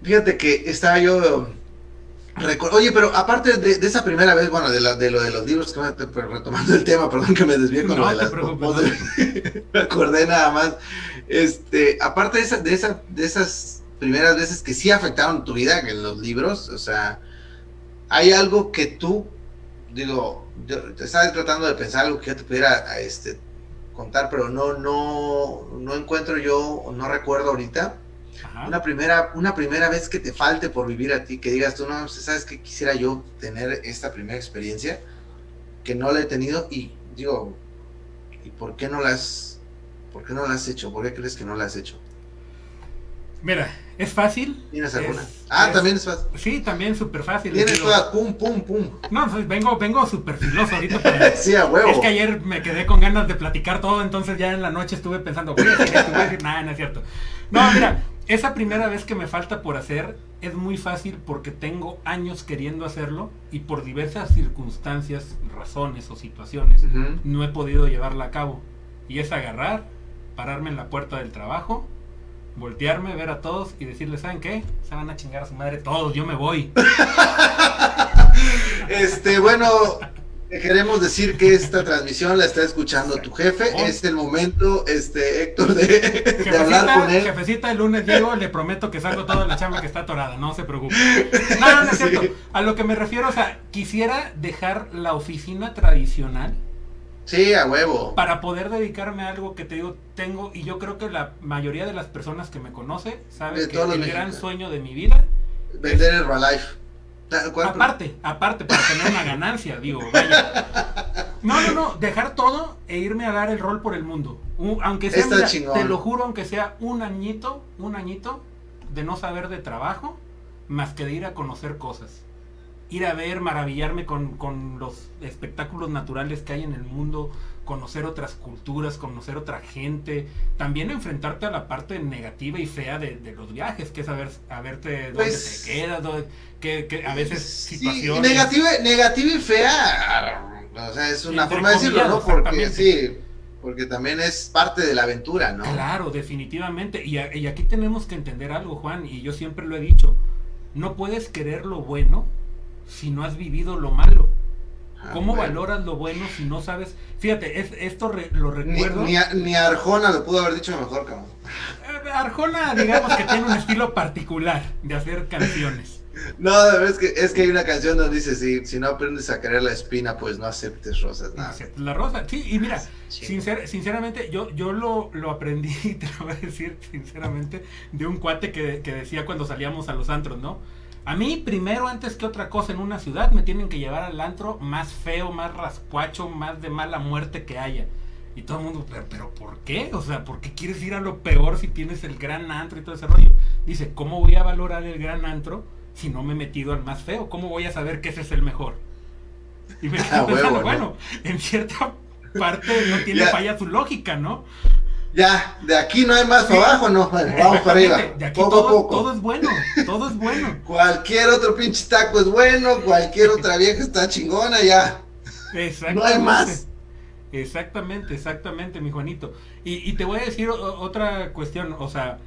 fíjate que estaba yo... Oye, pero aparte de, esa primera vez, bueno, de, la, de lo de los libros, que me, retomando el tema, [LAUGHS] perdón que me desvíe con lo de las [LAUGHS] me acordé nada más. Este, aparte de, esa, de, esa, de esas primeras veces que sí afectaron tu vida en los libros, o sea, hay algo que tú, digo, te estaba tratando de pensar algo que yo te pudiera este, contar, pero no, no, no encuentro yo, no recuerdo ahorita. Una primera, una primera vez que te falte por vivir a ti, que digas tú, no, sabes que quisiera yo tener esta primera experiencia, que no la he tenido y digo, ¿y por qué no las, por qué no la has hecho? ¿Por qué crees que no la has hecho? Mira, es fácil. ¿Tienes alguna? ah, también es fácil. Sí, también súper fácil. Tienes todas, pum, pum, pum. No, vengo, vengo súper filoso ahorita. [LAUGHS] sí, a huevo. Es que ayer me quedé con ganas de platicar todo, entonces ya en la noche estuve pensando, voy a decir esto, voy a decir, nada, no es cierto. No, mira, esa primera vez que me falta por hacer es muy fácil porque tengo años queriendo hacerlo y por diversas circunstancias, razones o situaciones no he podido llevarla a cabo. Y es agarrar, pararme en la puerta del trabajo, voltearme, ver a todos y decirles, ¿saben qué? Se van a chingar a su madre todos, yo me voy. [LAUGHS] este, bueno, queremos decir que esta transmisión la está escuchando tu jefe. Oh. Es el momento, este, Héctor, de, hablar con él. Jefecita, el lunes llego, le prometo que salgo toda la chamba que está atorada, no se preocupe. [LAUGHS] No, no, no es cierto. A lo que me refiero, o sea, quisiera dejar la oficina tradicional Sí, a huevo. Para poder dedicarme a algo que te digo, tengo, y yo creo que la mayoría de las personas que me conoce saben que el gran sueño de mi vida. Vender el Herbalife. Aparte, aparte, para tener una ganancia, digo, vaya. No, no, no, dejar todo e irme a dar el rol por el mundo. aunque sea, te lo juro, aunque sea un añito, un añito de no saber de trabajo, más que de ir a conocer cosas ir a ver, maravillarme con, con, los espectáculos naturales que hay en el mundo, conocer otras culturas, conocer otra gente, también enfrentarte a la parte negativa y fea de, los viajes, que es a verte dónde pues te quedas, que, a veces situaciones... Negativa, negativa y fea, o sea, es una forma de decirlo, ¿no? Porque sí, porque también es parte de la aventura, ¿no? Claro, definitivamente, y, y aquí tenemos que entender algo, Juan, y yo siempre lo he dicho, no puedes querer lo bueno si no has vivido lo malo? Ah, ¿Cómo valoras lo bueno si no sabes? Fíjate, es, esto lo recuerdo. Ni, Arjona lo pudo haber dicho mejor, cabrón. Eh, Arjona, digamos que tiene un estilo particular de hacer canciones. No, es que, es que hay una canción donde dice, si, si no aprendes a querer la espina, pues no aceptes rosas. Nada. La rosa, sí, y mira, sinceramente, yo, yo lo, lo aprendí, [LAUGHS] te lo voy a decir sinceramente, de un cuate que, que decía cuando salíamos a los antros, ¿no? A mí, primero, antes que otra cosa en una ciudad, me tienen que llevar al antro más feo, más rascuacho, más de mala muerte que haya. Y todo el mundo, pero, pero ¿por qué? O sea, ¿por qué quieres ir a lo peor si tienes el gran antro y todo ese rollo? Dice, ¿cómo voy a valorar el gran antro si no me he metido al más feo? ¿Cómo voy a saber que ese es el mejor? Y me [LAUGHS] quedo pensando, bueno, en cierta parte no tiene falla su lógica, ¿no? Ya, de aquí no hay más para abajo, no, vamos para arriba. [LAUGHS] De aquí poco todo, a poco. Todo es bueno, todo es bueno. [LAUGHS] cualquier otro pinche taco es bueno, cualquier otra vieja está chingona, ya. No hay más. Exactamente, exactamente, mi Juanito. Y, y te voy a decir otra cuestión, o sea,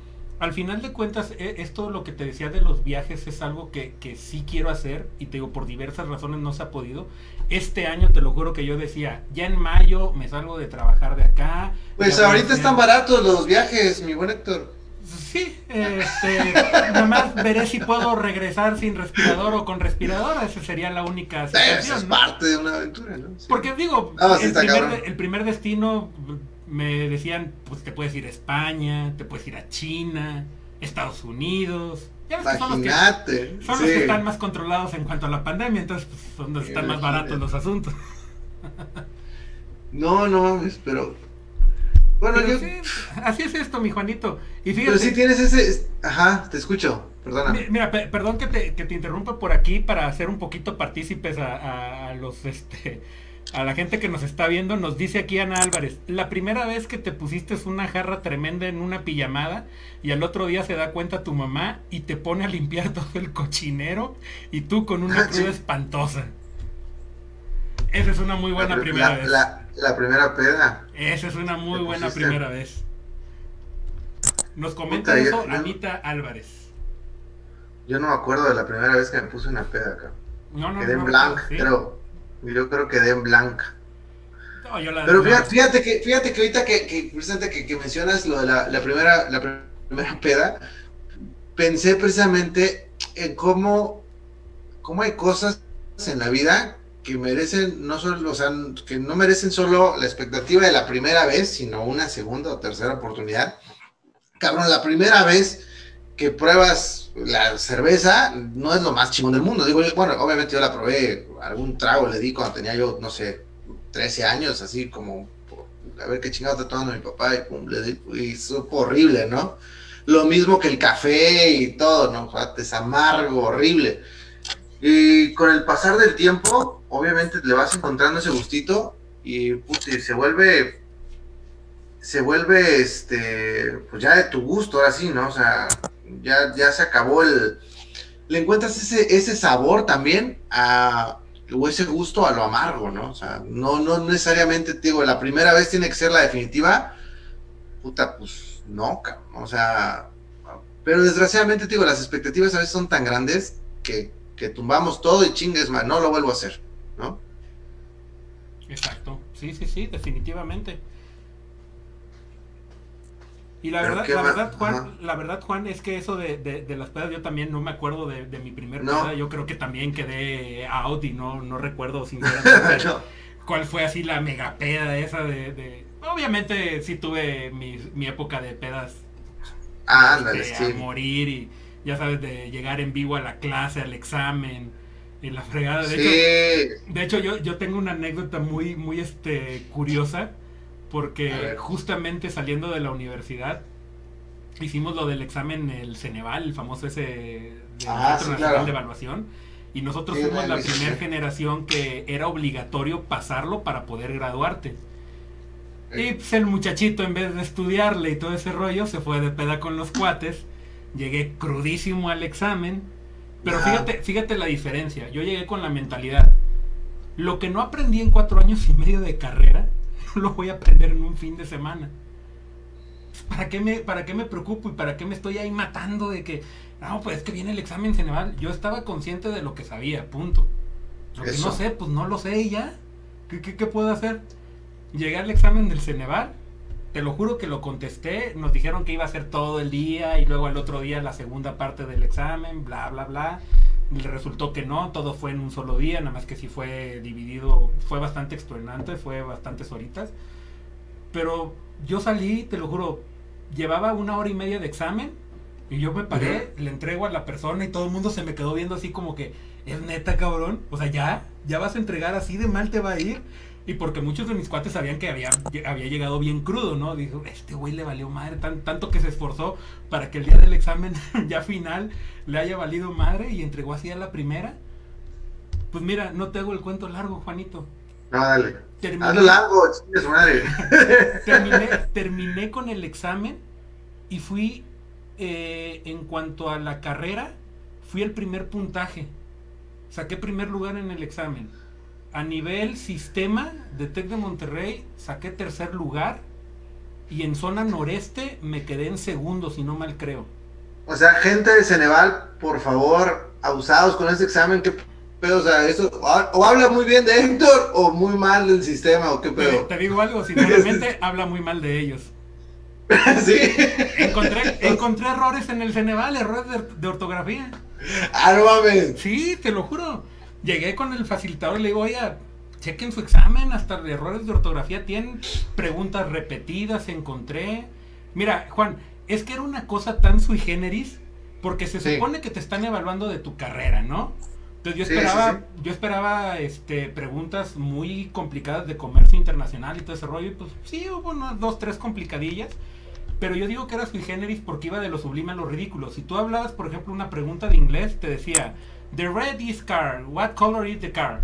al final de cuentas, e, esto lo que te decía de los viajes es algo que, que, sí quiero hacer y te digo, por diversas razones no se ha podido. Este año te lo juro que yo decía, ya en mayo me salgo de trabajar de acá. Pues ahorita están baratos los viajes, mi buen Héctor. Sí, este, [LAUGHS] nada más veré si puedo regresar sin respirador o con respirador, esa sería la única situación. es parte de una aventura, ¿no? Porque digo, el, primer, el primer destino me decían, pues te puedes ir a España, te puedes ir a China, Estados Unidos. Ya ves son, los que, son los que están más controlados en cuanto a la pandemia, entonces pues, son los que están más baratos los asuntos. no, no, pero Bueno, yo... así es esto, mi Juanito. Y fíjate, Pero si tienes ese... Ajá, te escucho. Perdóname. Mira, perdón que te, que te, interrumpa por aquí para hacer un poquito partícipes a, a, los este a la gente que nos está viendo. Nos dice aquí Ana Álvarez, la primera vez que te pusiste una jarra tremenda en una pijamada y al otro día se da cuenta tu mamá y te pone a limpiar [LAUGHS] todo el cochinero y tú con una ah, cruda espantosa. Esa es una muy buena primera vez. La, primera peda. Esa es una muy buena primera vez. Nos comenta eso Anita Álvarez. Yo no me acuerdo de la primera vez que me puse una peda acá. No, no, quedé en blanca, pero yo creo que quedé en blanca. pero fíjate, que fíjate que ahorita que, que, que, mencionas lo de la, primera la primera peda, pensé precisamente en cómo, cómo hay cosas en la vida que merecen no solo, o sea, que no merecen solo la expectativa de la primera vez, sino una segunda o tercera oportunidad. Cabrón, la primera vez que pruebas la cerveza no es lo más chingón del mundo. Digo, bueno, obviamente yo la probé, algún trago le di cuando tenía yo, no sé, 13 años, así como, a ver qué chingado está tomando mi papá, y pum, le di, y supo horrible, ¿no? Lo mismo que el café y todo, ¿no? es amargo, horrible. Y con el pasar del tiempo, obviamente le vas encontrando ese gustito y, y se vuelve se vuelve este pues ya de tu gusto ahora sí no o sea ya, ya se acabó el... Le encuentras ese, ese sabor también a, o ese gusto a lo amargo, ¿no? O sea, no, no necesariamente, te digo, la primera vez tiene que ser la definitiva. Puta, pues no. O sea, pero desgraciadamente, te digo, las expectativas a veces son tan grandes que, que tumbamos todo y chingues, man, no lo vuelvo a hacer, ¿no? Exacto, sí, sí, sí, definitivamente. Y la verdad, la verdad, Juan, la verdad, Juan, es que eso de, de, las pedas, yo también no me acuerdo de, mi primer peda. Yo creo que también quedé out y no, no recuerdo [LAUGHS] sinceramente cuál fue así la mega peda esa de, Obviamente sí tuve mi, mi época de pedas. Ah, este, morir y ya sabes, de llegar en vivo a la clase, al examen. Y la fregada. De hecho, de hecho yo, yo tengo una anécdota muy, muy este, curiosa porque justamente saliendo de la universidad hicimos lo del examen el Ceneval, el famoso ese de ah, Nacional de Evaluación, y nosotros fuimos la primera generación que era obligatorio pasarlo para poder graduarte. Y pues el muchachito en vez de estudiarle y todo ese rollo se fue de peda con los cuates. Llegué crudísimo al examen. Pero fíjate, fíjate la diferencia. Yo llegué con la mentalidad. Lo que no aprendí en cuatro años y medio de carrera, [LAUGHS] lo voy a aprender en un fin de semana. ¿Para qué, me, ¿Para qué me preocupo y para qué me estoy ahí matando de que, no, pues es que viene el examen Ceneval? Yo estaba consciente de lo que sabía, punto. Lo que no sé, pues no lo sé y ya. ¿Qué, qué, puedo hacer? Llegué al examen del Ceneval, te lo juro que lo contesté, nos dijeron que iba a ser todo el día y luego al otro día la segunda parte del examen, bla, bla, bla resultó que no, todo fue en un solo día, nada más que si fue dividido, fue bastante extraordinario, fue bastantes horitas. Pero yo salí, te lo juro, llevaba una hora y media de examen y yo me paré, le entrego a la persona y todo el mundo se me quedó viendo así como que, es neta, cabrón. O sea, ya, ya vas a entregar así de mal te va a ir. Y porque muchos de mis cuates sabían que había, había llegado bien crudo, ¿no? Dijo, este güey le valió madre, tan, tanto que se esforzó para que el día del examen [LAUGHS] ya final le haya valido madre y entregó así a la primera. Pues mira, no te hago el cuento largo, Juanito. No, dale. Terminé, largo, madre. [LAUGHS] terminé, [LAUGHS] terminé, con el examen y fui, eh, en cuanto a la carrera, fui el primer puntaje. Saqué primer lugar en el examen a nivel sistema de Tec de Monterrey saqué tercer lugar y en zona noreste me quedé en segundo, si no mal creo. O sea, gente de Ceneval, por favor, abusados con este examen, ¿qué pedo? O sea, eso, o, habla muy bien de Héctor o muy mal del sistema, o qué pedo. Te, digo algo, sinceramente, [LAUGHS] habla muy mal de ellos. [LAUGHS] sí. Encontré, encontré errores en el Ceneval, errores de, de ortografía. Ah, no mames. Sí, te lo juro llegué con el facilitador y le digo, oye, chequen su examen, hasta errores de ortografía tienen, preguntas repetidas encontré. Mira, Juan, es que era una cosa tan sui generis, porque se supone que te están evaluando de tu carrera, ¿no? Entonces yo esperaba, yo esperaba este, preguntas muy complicadas de comercio internacional y todo ese rollo. Y pues sí, hubo unas dos, tres complicadillas. Pero yo digo que era sui generis porque iba de lo sublime a lo ridículo. Si tú hablabas, por ejemplo, una pregunta de inglés, te decía, The red is car, what color is the car?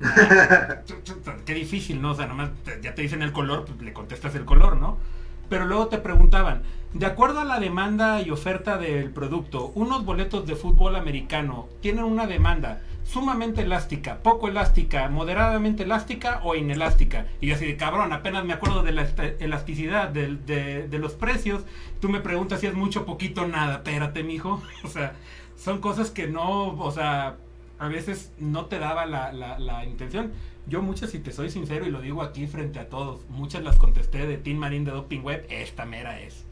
[LAUGHS] Qué difícil, ¿no? O sea, nomás ya te dicen el color, pues le contestas el color, ¿no? Pero luego te preguntaban, de acuerdo a la demanda y oferta del producto, unos boletos de fútbol americano tienen una demanda sumamente elástica, poco elástica, moderadamente elástica o inelástica. Y yo así de cabrón, apenas me acuerdo de la elasticidad de, de los precios. Tú me preguntas si es mucho, poquito, nada. Espérate, mijo. [LAUGHS] O sea, son cosas que no, o sea, a veces no te daba la, la, intención. Yo muchas, si te soy sincero y lo digo aquí frente a todos, muchas las contesté de Team Marine de Doping Web, esta mera es.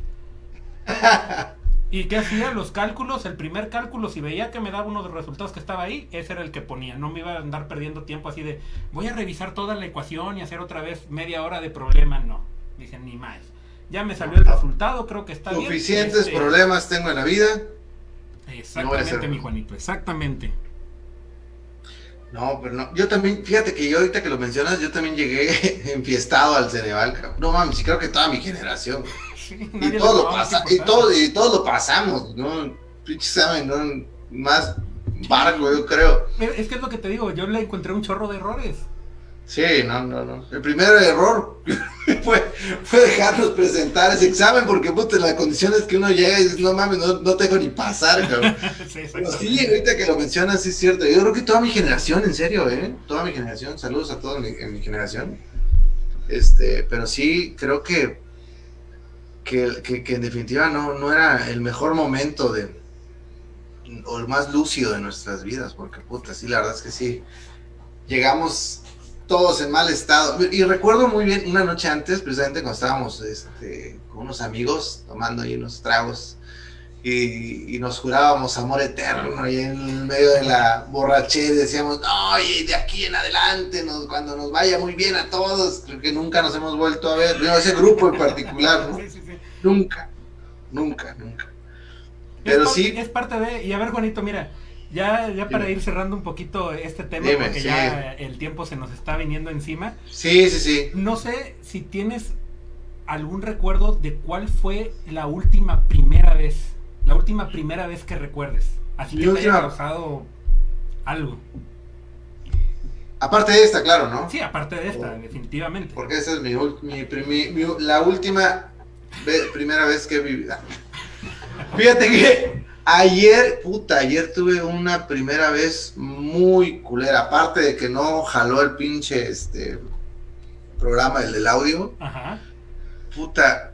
[LAUGHS] ¿Y qué hacía? Los cálculos, el primer cálculo, si veía que me daba uno de los resultados que estaba ahí, ese era el que ponía. No me iba a andar perdiendo tiempo así de, voy a revisar toda la ecuación y hacer otra vez media hora de problema. No, dije, ni más. Ya me salió el resultado, creo que está bien. Suficientes este, problemas tengo en la vida. Exactamente, mi Juanito, exactamente. No, pero no. Yo también, fíjate que yo ahorita que lo mencionas, yo también llegué [LAUGHS] enfiestado al Ceneval. No mames, creo que toda mi generación. [LAUGHS] y, todo lo pasa, y, todo, y todo lo pasamos, ¿no? Pinche saben, ¿no? Más barco, yo creo. Es que es lo que te digo, yo le encontré un chorro de errores. Sí, no, no, no. El primer error [LAUGHS] fue, fue dejarnos presentar ese examen porque, puta, la condición es que uno llega y dice, no mames, no, no te dejo ni pasar, cabrón. [LAUGHS] sí, sí, ahorita que lo mencionas, sí es cierto. Yo creo que toda mi generación, en serio, ¿eh? Toda mi generación, saludos a toda mi, en mi generación. Este, pero sí, creo que, que, que, en definitiva no, no era el mejor momento de, o el más lúcido de nuestras vidas, porque, puta, sí, la verdad es que sí. Llegamos todos en mal estado. Y recuerdo muy bien una noche antes, precisamente cuando estábamos este, con unos amigos tomando ahí unos tragos y, nos jurábamos amor eterno y en medio de la borrachera decíamos, no, y de aquí en adelante, nos, cuando nos vaya muy bien a todos, creo que nunca nos hemos vuelto a ver, ese grupo en particular, ¿no? Nunca, nunca, nunca. Pero sí. Es parte de, y a ver Juanito, mira, ya, ya para ir cerrando un poquito este tema, porque ya el tiempo se nos está viniendo encima. Sí, sí, sí. No sé si tienes algún recuerdo de cuál fue la última primera vez, la última primera vez que recuerdes. Así que te haya causado algo. Aparte de esta, claro, ¿no? Sí, aparte de esta, definitivamente. Porque esa es mi, mi, la última primera vez que he vivido. Fíjate que Ayer, puta, ayer tuve una primera vez muy culera. Aparte de que no jaló el pinche este programa, el del audio. Ajá. Puta,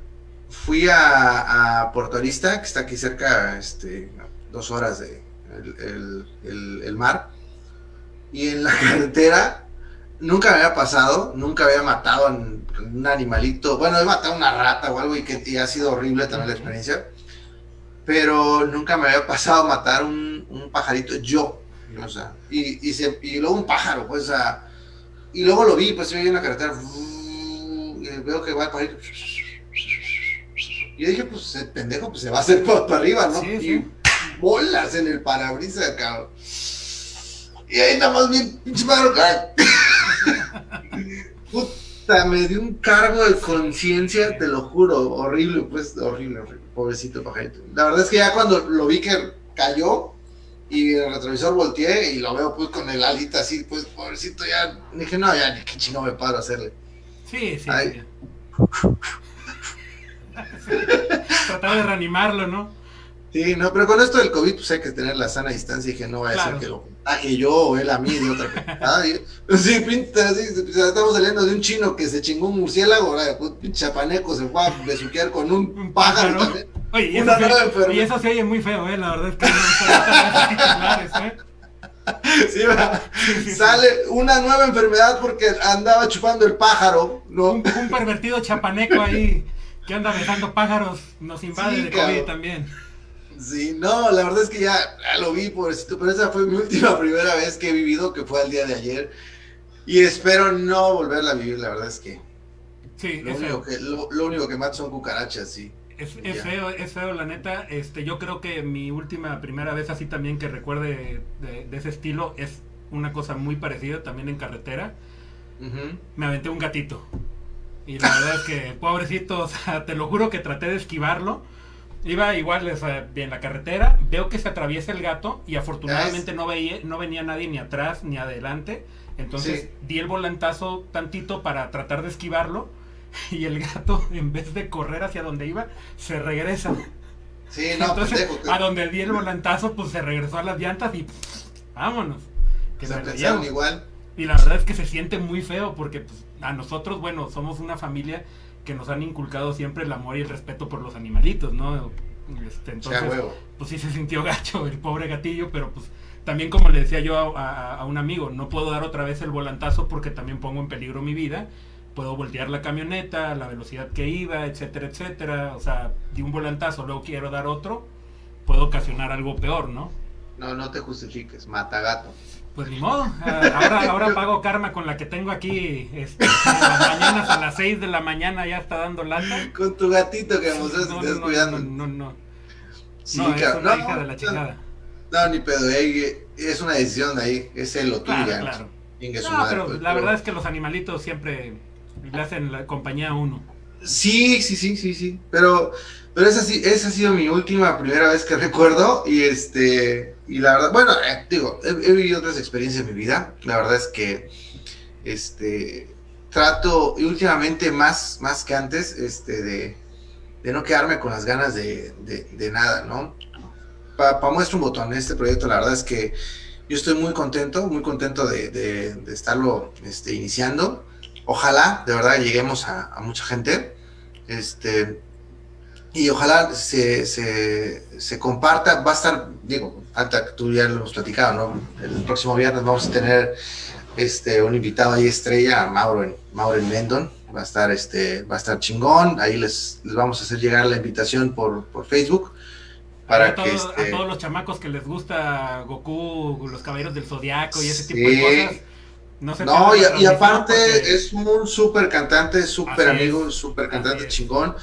fui a, a Puerto Arista, que está aquí cerca, este, dos horas de el, mar. Y en la [LAUGHS] carretera nunca me había pasado, nunca había matado a un animalito. Bueno, he matado una rata o algo y que y ha sido horrible también la experiencia pero nunca me había pasado matar un, un pajarito yo, o sea, y, y, se, y, luego un pájaro, pues, o sea, y luego lo vi, pues, en la carretera, y veo que va el pajarito, y yo dije, pues, el pendejo, pues, se va a hacer para, arriba, ¿no? y bolas en el parabrisas, cabrón. Y ahí nada más bien, pinche pájaro, [LAUGHS] Puta, me dio un cargo de conciencia, te lo juro, horrible, pues, horrible, horrible pobrecito pajarito. La verdad es que ya cuando lo vi que cayó y el retrovisor volteé y lo veo pues con el alita así, pues pobrecito ya, dije, no, ya ni qué chino me paro a hacerle. Sí, sí. [LAUGHS] Tratar de reanimarlo, ¿no? Sí, no, pero con esto del COVID, pues hay que tener la sana distancia y que no vaya a ser que lo contagie yo o él a mí de otra cosa. [LAUGHS] sí, pinta, sí, estamos saliendo de un chino que se chingó un murciélago, un chapaneco se fue a besuquear con un pájaro. Oye, y eso, se, y eso se oye muy feo, ¿eh? La verdad es que no ¿eh? [LAUGHS] Sí, sale una nueva enfermedad porque andaba chupando el pájaro, ¿no? Un, pervertido chapaneco ahí que anda besando pájaros nos invade de COVID también. Sí, no, la verdad es que ya, lo vi, pobrecito, pero esa fue mi última [LAUGHS] primera vez que he vivido, que fue el día de ayer. Y espero no volverla a vivir, la verdad es que. Sí, lo, único que, lo, único que mata son cucarachas, sí. Es, feo, es feo, la neta. Este, yo creo que mi última, primera vez así también que recuerde de, ese estilo es una cosa muy parecida también en carretera. Me aventé un gatito. Y la verdad es que, [LAUGHS] pobrecito, o sea, te lo juro que traté de esquivarlo. Iba igual en la carretera, veo que se atraviesa el gato y afortunadamente no, veía, no venía nadie ni atrás ni adelante. Entonces di el volantazo tantito para tratar de esquivarlo [LAUGHS] y el gato, en vez de correr hacia donde iba, se regresa. Sí, no, Entonces, a donde di el volantazo, pues se regresó a las llantas y vámonos. Que se pensaron igual. Y la verdad es que se siente muy feo porque pues, a nosotros, bueno, somos una familia que nos han inculcado siempre el amor y el respeto por los animalitos, ¿no? Este, entonces, pues sí se sintió [LAUGHS] gacho el pobre gatillo, pero pues también como le decía yo a, un amigo, no puedo dar otra vez el volantazo porque también pongo en peligro mi vida. Puedo voltear la camioneta, la velocidad que iba, etcétera, etcétera. O sea, di un volantazo, luego quiero dar otro, puedo ocasionar algo peor, ¿no? No, no te justifiques, mata gato. Pues ni modo, ahora, ahora pago karma con la que tengo aquí. Este, las mañanas a las 6 de la mañana ya está dando lata. Con tu gatito que a no, cuidando. No, no, no. Sí, no, es una hija de la chingada. No, ni pedo, es una decisión de ahí, es el o tuya. Claro, No, pero pues, la verdad es que los animalitos siempre le hacen la compañía a uno. Sí, sí, sí, sí, sí. Pero, pero esa, esa ha sido mi última, primera vez que recuerdo. Y este, y la verdad, bueno, eh, digo, he, vivido otras experiencias en mi vida. La verdad es que, este, trato, y últimamente más, más que antes, este, de, de no quedarme con las ganas de, de nada, ¿no? para pa un botón, este proyecto la verdad es que yo estoy muy contento, muy contento de, de, estarlo este, iniciando. Ojalá, de verdad, lleguemos a, mucha gente. Este, y ojalá se, se, se, comparta. Va a estar, digo, hasta tú ya lo hemos platicado, ¿no? El próximo viernes vamos a tener este, un invitado ahí estrella, Mauro, Mauro Mendon. Va a estar, este, va a estar chingón. Ahí les, les vamos a hacer llegar la invitación por, por Facebook para a, este todos los chamacos que les gusta Goku, los caballeros del zodiaco y ese tipo de cosas. No, se no y, aparte es un súper cantante, súper amigo, súper cantante chingón.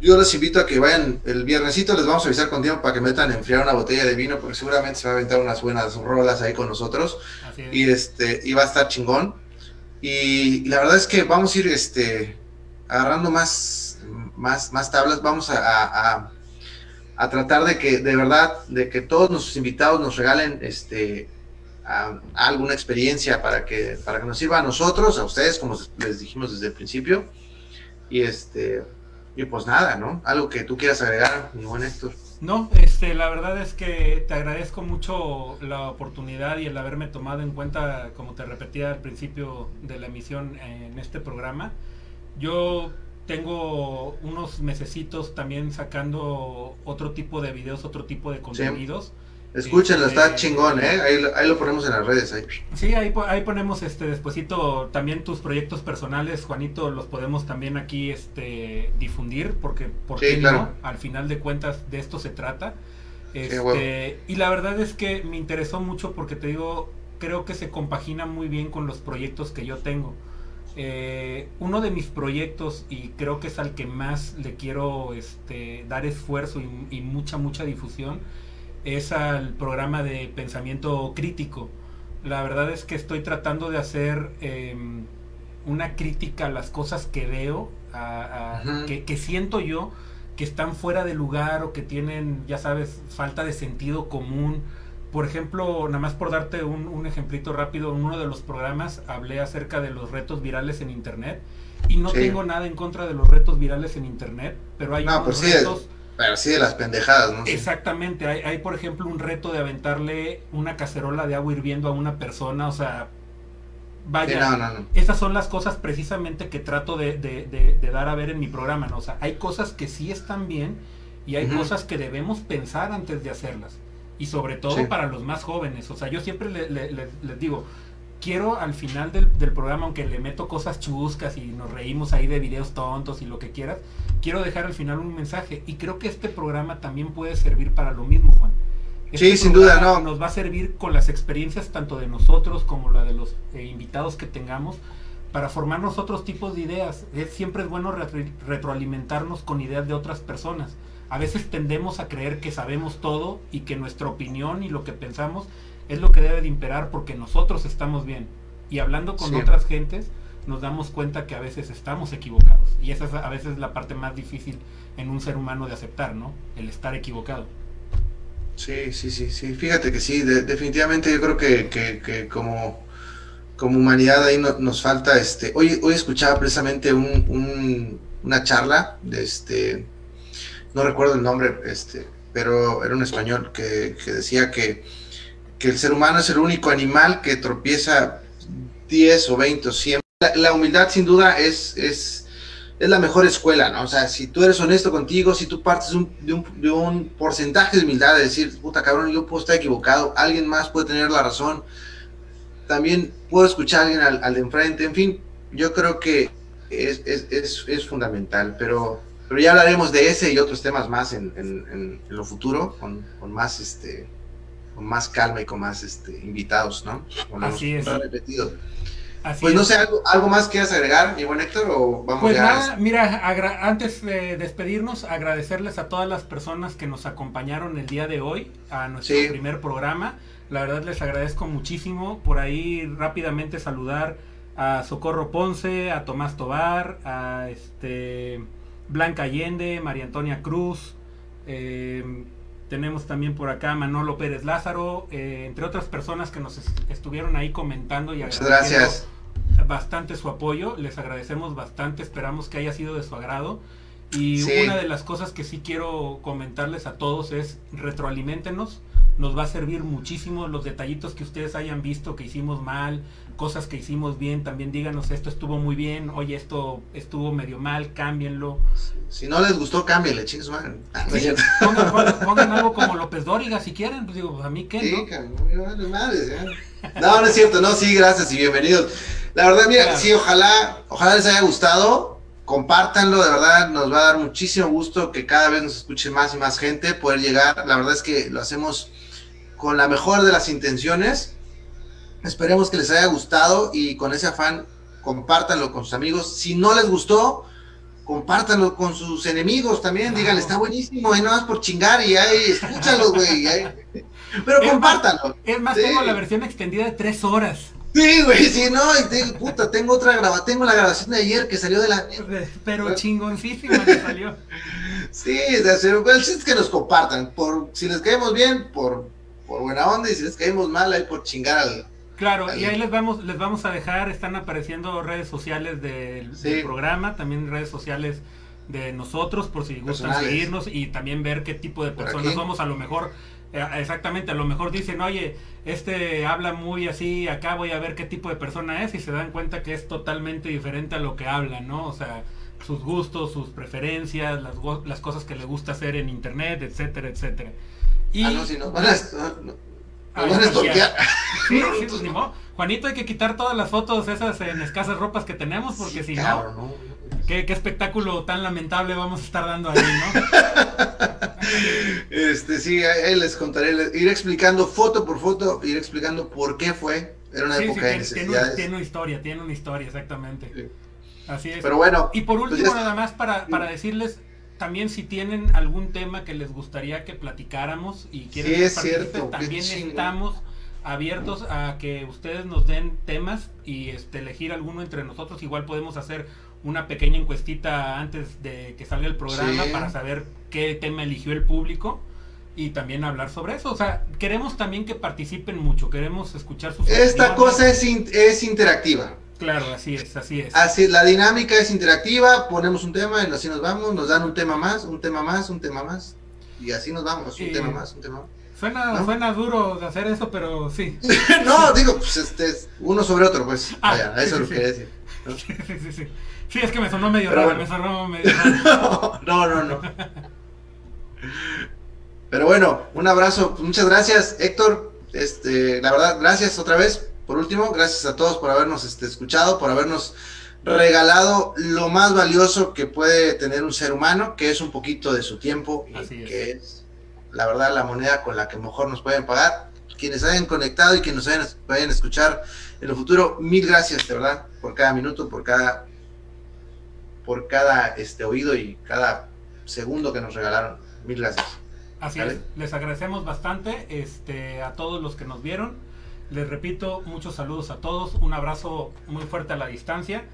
Yo les invito a que vayan el viernesito, les vamos a avisar con tiempo para que metan a enfriar una botella de vino, porque seguramente se va a aventar unas buenas rolas ahí con nosotros. Y este, y va a estar chingón. Y, la verdad es que vamos a ir este agarrando más, más, más tablas, vamos a a tratar de que, de verdad, de que todos nuestros invitados nos regalen este, alguna experiencia para que, para que nos sirva a nosotros, a ustedes, como les dijimos desde el principio. Y este, y pues nada, ¿no? Algo que tú quieras agregar, mi buen Héctor. No, este, la verdad es que te agradezco mucho la oportunidad y el haberme tomado en cuenta, como te repetía al principio de la emisión en este programa. Yo tengo unos mesecitos también sacando otro tipo de videos, otro tipo de contenidos. Escúchenlo, está este, chingón, ¿eh? Ahí, lo ponemos en las redes. Ahí. Sí, ahí, ahí ponemos este despuesito también tus proyectos personales, Juanito, los podemos también aquí este difundir, porque ¿por no? Al final de cuentas de esto se trata. Este, y la verdad es que me interesó mucho porque te digo, creo que se compagina muy bien con los proyectos que yo tengo. Eh, uno de mis proyectos, y creo que es al que más le quiero este, dar esfuerzo y, mucha, mucha difusión, es al programa de pensamiento crítico. La verdad es que estoy tratando de hacer em, una crítica a las cosas que veo, que, siento yo que están fuera de lugar o que tienen, ya sabes, falta de sentido común. Por ejemplo, nada más por darte un, ejemplito rápido, en uno de los programas hablé acerca de los retos virales en Internet y no tengo nada en contra de los retos virales en Internet, pero hay no, pues retos... pero sí de las pendejadas, ¿no? Exactamente, hay, hay por ejemplo un reto de aventarle una cacerola de agua hirviendo a una persona, o sea, vaya, esas son las cosas precisamente que trato de, de, dar a ver en mi programa, ¿no? O sea, hay cosas que sí están bien y hay cosas que debemos pensar antes de hacerlas y sobre todo para los más jóvenes. O sea, yo siempre les digo, quiero al final del, programa, aunque le meto cosas chuscas y nos reímos ahí de videos tontos y lo que quieras, quiero dejar al final un mensaje. Y creo que este programa también puede servir para lo mismo, Juan. Este sí, sin duda, no. Nos va a servir con las experiencias tanto de nosotros como la de los eh, invitados que tengamos para formarnos otros tipos de ideas. Es, siempre es bueno retroalimentarnos con ideas de otras personas. A veces tendemos a creer que sabemos todo y que nuestra opinión y lo que pensamos es lo que debe de imperar porque nosotros estamos bien. Y hablando con otras gentes, nos damos cuenta que a veces estamos equivocados. Y esa es a veces la parte más difícil en un ser humano de aceptar, ¿no? El estar equivocado. Sí, sí, sí, sí. Fíjate que sí, definitivamente yo creo que, como, como humanidad ahí nos falta, este, hoy, hoy escuchaba precisamente una charla de este, no recuerdo el nombre, este, pero era un español que, decía que, que el ser humano es el único animal que tropieza 10 o 20 o 100 la, humildad sin duda es, es, es, la mejor escuela, ¿no? O sea, si tú eres honesto contigo, si tú partes de, un, de, un, porcentaje de humildad, de decir, puta cabrón, yo puedo estar equivocado, alguien más puede tener la razón, también puedo escuchar a alguien al, de enfrente, en fin, yo creo que es, es, es, fundamental, pero, pero ya hablaremos de ese y otros temas más en, en, lo futuro, con, con, más este con más calma y con más este invitados, ¿no? Así es. Repetido pues no sé, ¿algo, más quieras agregar, mi buen Héctor? O vamos pues nada, mira, antes de despedirnos, agradecerles a todas las personas que nos acompañaron el día de hoy a nuestro primer programa. La verdad les agradezco muchísimo. Por ahí rápidamente saludar a Socorro Ponce, a Tomás Tobar, a este Blanca Allende, María Antonia Cruz. Eh, tenemos también por acá a Manolo Pérez Lázaro, eh, entre otras personas que nos estuvieron ahí comentando y Muchas gracias. bastante su apoyo, les agradecemos bastante, esperamos que haya sido de su agrado. Y una de las cosas que sí quiero comentarles a todos es retroalimentenos, nos va a servir muchísimo los detallitos que ustedes hayan visto que hicimos mal, cosas que hicimos bien, también díganos esto estuvo muy bien, oye esto estuvo medio mal, cámbienlo. Si no les gustó, cámbienle, chicos, ah, [LAUGHS] pongan, algo como López Dóriga si quieren, pues digo, a mí qué, ¿no? no, no es cierto, no, sí, gracias y bienvenidos. La verdad, mira, sí, ojalá, ojalá les haya gustado. Compártanlo, de verdad, nos va a dar muchísimo gusto que cada vez nos escuche más y más gente, poder llegar. La verdad es que lo hacemos con la mejor de las intenciones. Esperemos que les haya gustado y con ese afán compártanlo con sus amigos. Si no les gustó, compártanlo con sus enemigos también. Díganle, está buenísimo, y no más por chingar y ahí, escúchalo, güey. [LAUGHS] Pero compártanlo. es más, tengo la versión extendida de tres horas. Sí, güey, sí, no, y tengo, puta, tengo otra grabación, tengo la grabación de ayer que salió de la... Pero chingoncísima [LAUGHS] que salió. sí, es que nos compartan, por si les caemos bien, por, por buena onda, y si les caemos mal, ahí por chingar al... Claro, y ahí les vamos, les vamos a dejar, están apareciendo redes sociales del, programa, también redes sociales de nosotros, por si gustan seguirnos y también ver qué tipo de personas somos, a lo mejor eh, exactamente, a lo mejor dicen, oye, este habla muy así, acá voy a ver qué tipo de persona es y se dan cuenta que es totalmente diferente a lo que habla, ¿no? O sea, sus gustos, sus preferencias, las, las cosas que le gusta hacer en internet, etcétera, etcétera. Y, ah, no, si no, van a, [LAUGHS] Sí, sí, pues ni modo. Juanito, hay que quitar todas las fotos esas en escasas ropas que tenemos porque si no, ¿qué, ¿qué, espectáculo tan lamentable vamos a estar dando ahí, ¿no? [LAUGHS] este, sí, ahí les contaré, ir explicando foto por foto, ir explicando por qué fue. Era una época de necesidades. Tiene, una historia, tiene una historia, exactamente. Así es. Pero bueno. Y por pues último, nada más para, para decirles, también si tienen algún tema que les gustaría que platicáramos y quieren sí, cierto, también estamos abiertos a que ustedes nos den temas y este elegir alguno entre nosotros. Igual podemos hacer una pequeña encuestita antes de que salga el programa para saber qué tema eligió el público y también hablar sobre eso. O sea, queremos también que participen mucho, queremos escuchar sus Esta cosa es, es interactiva. Claro, así es, así es. Así, la dinámica es interactiva, ponemos un tema y así nos vamos, nos dan un tema más, un tema más, un tema más, y así nos vamos, un tema más, un tema más. Suena, suena duro de hacer eso, pero sí. [LAUGHS] no, digo, pues este, uno sobre otro, pues. Ah, vaya, eso es lo que quería decir. Sí, sí, sí. Sí, es que me sonó medio raro, me sonó [LAUGHS] medio raro. no, no, no. Pero bueno, un abrazo, muchas gracias, Héctor. Este, la verdad, gracias otra vez. Por último, gracias a todos por habernos este, escuchado, por habernos regalado lo más valioso que puede tener un ser humano, que es un poquito de su tiempo y que es la verdad la moneda con la que mejor nos pueden pagar. quienes hayan conectado y quienes nos vayan, vayan a escuchar en el futuro, mil gracias, de verdad, por cada minuto, por cada por cada este oído y cada segundo que nos regalaron. Mil gracias. Así es, les agradecemos bastante este, a todos los que nos vieron. Les repito, muchos saludos a todos, un abrazo muy fuerte a la distancia.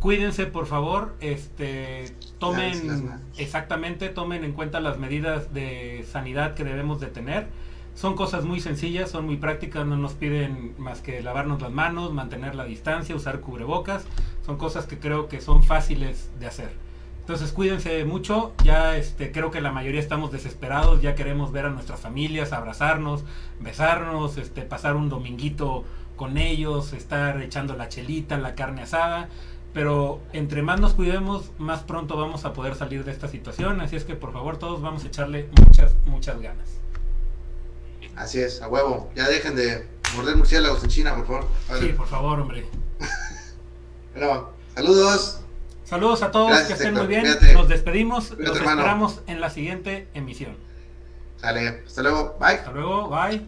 Cuídense, por favor, este, tomen exactamente, tomen en cuenta las medidas de sanidad que debemos de tener. Son cosas muy sencillas, son muy prácticas, no nos piden más que lavarnos las manos, mantener la distancia, usar cubrebocas. Son cosas que creo que son fáciles de hacer. Entonces cuídense mucho, ya este, creo que la mayoría estamos desesperados, ya queremos ver a nuestras familias, abrazarnos, besarnos, este, pasar un dominguito con ellos, estar echando la chelita, la carne asada, pero entre más nos cuidemos, más pronto vamos a poder salir de esta situación, así es que por favor todos vamos a echarle muchas, muchas ganas. Así es, a huevo, ya dejen de morder murciélagos en China, por favor. Sí, por favor, hombre. [LAUGHS] bueno, saludos. Saludos a todos, que estén muy bien. Nos despedimos, nos esperamos en la siguiente emisión. Sale, hasta luego, bye. Hasta luego, bye.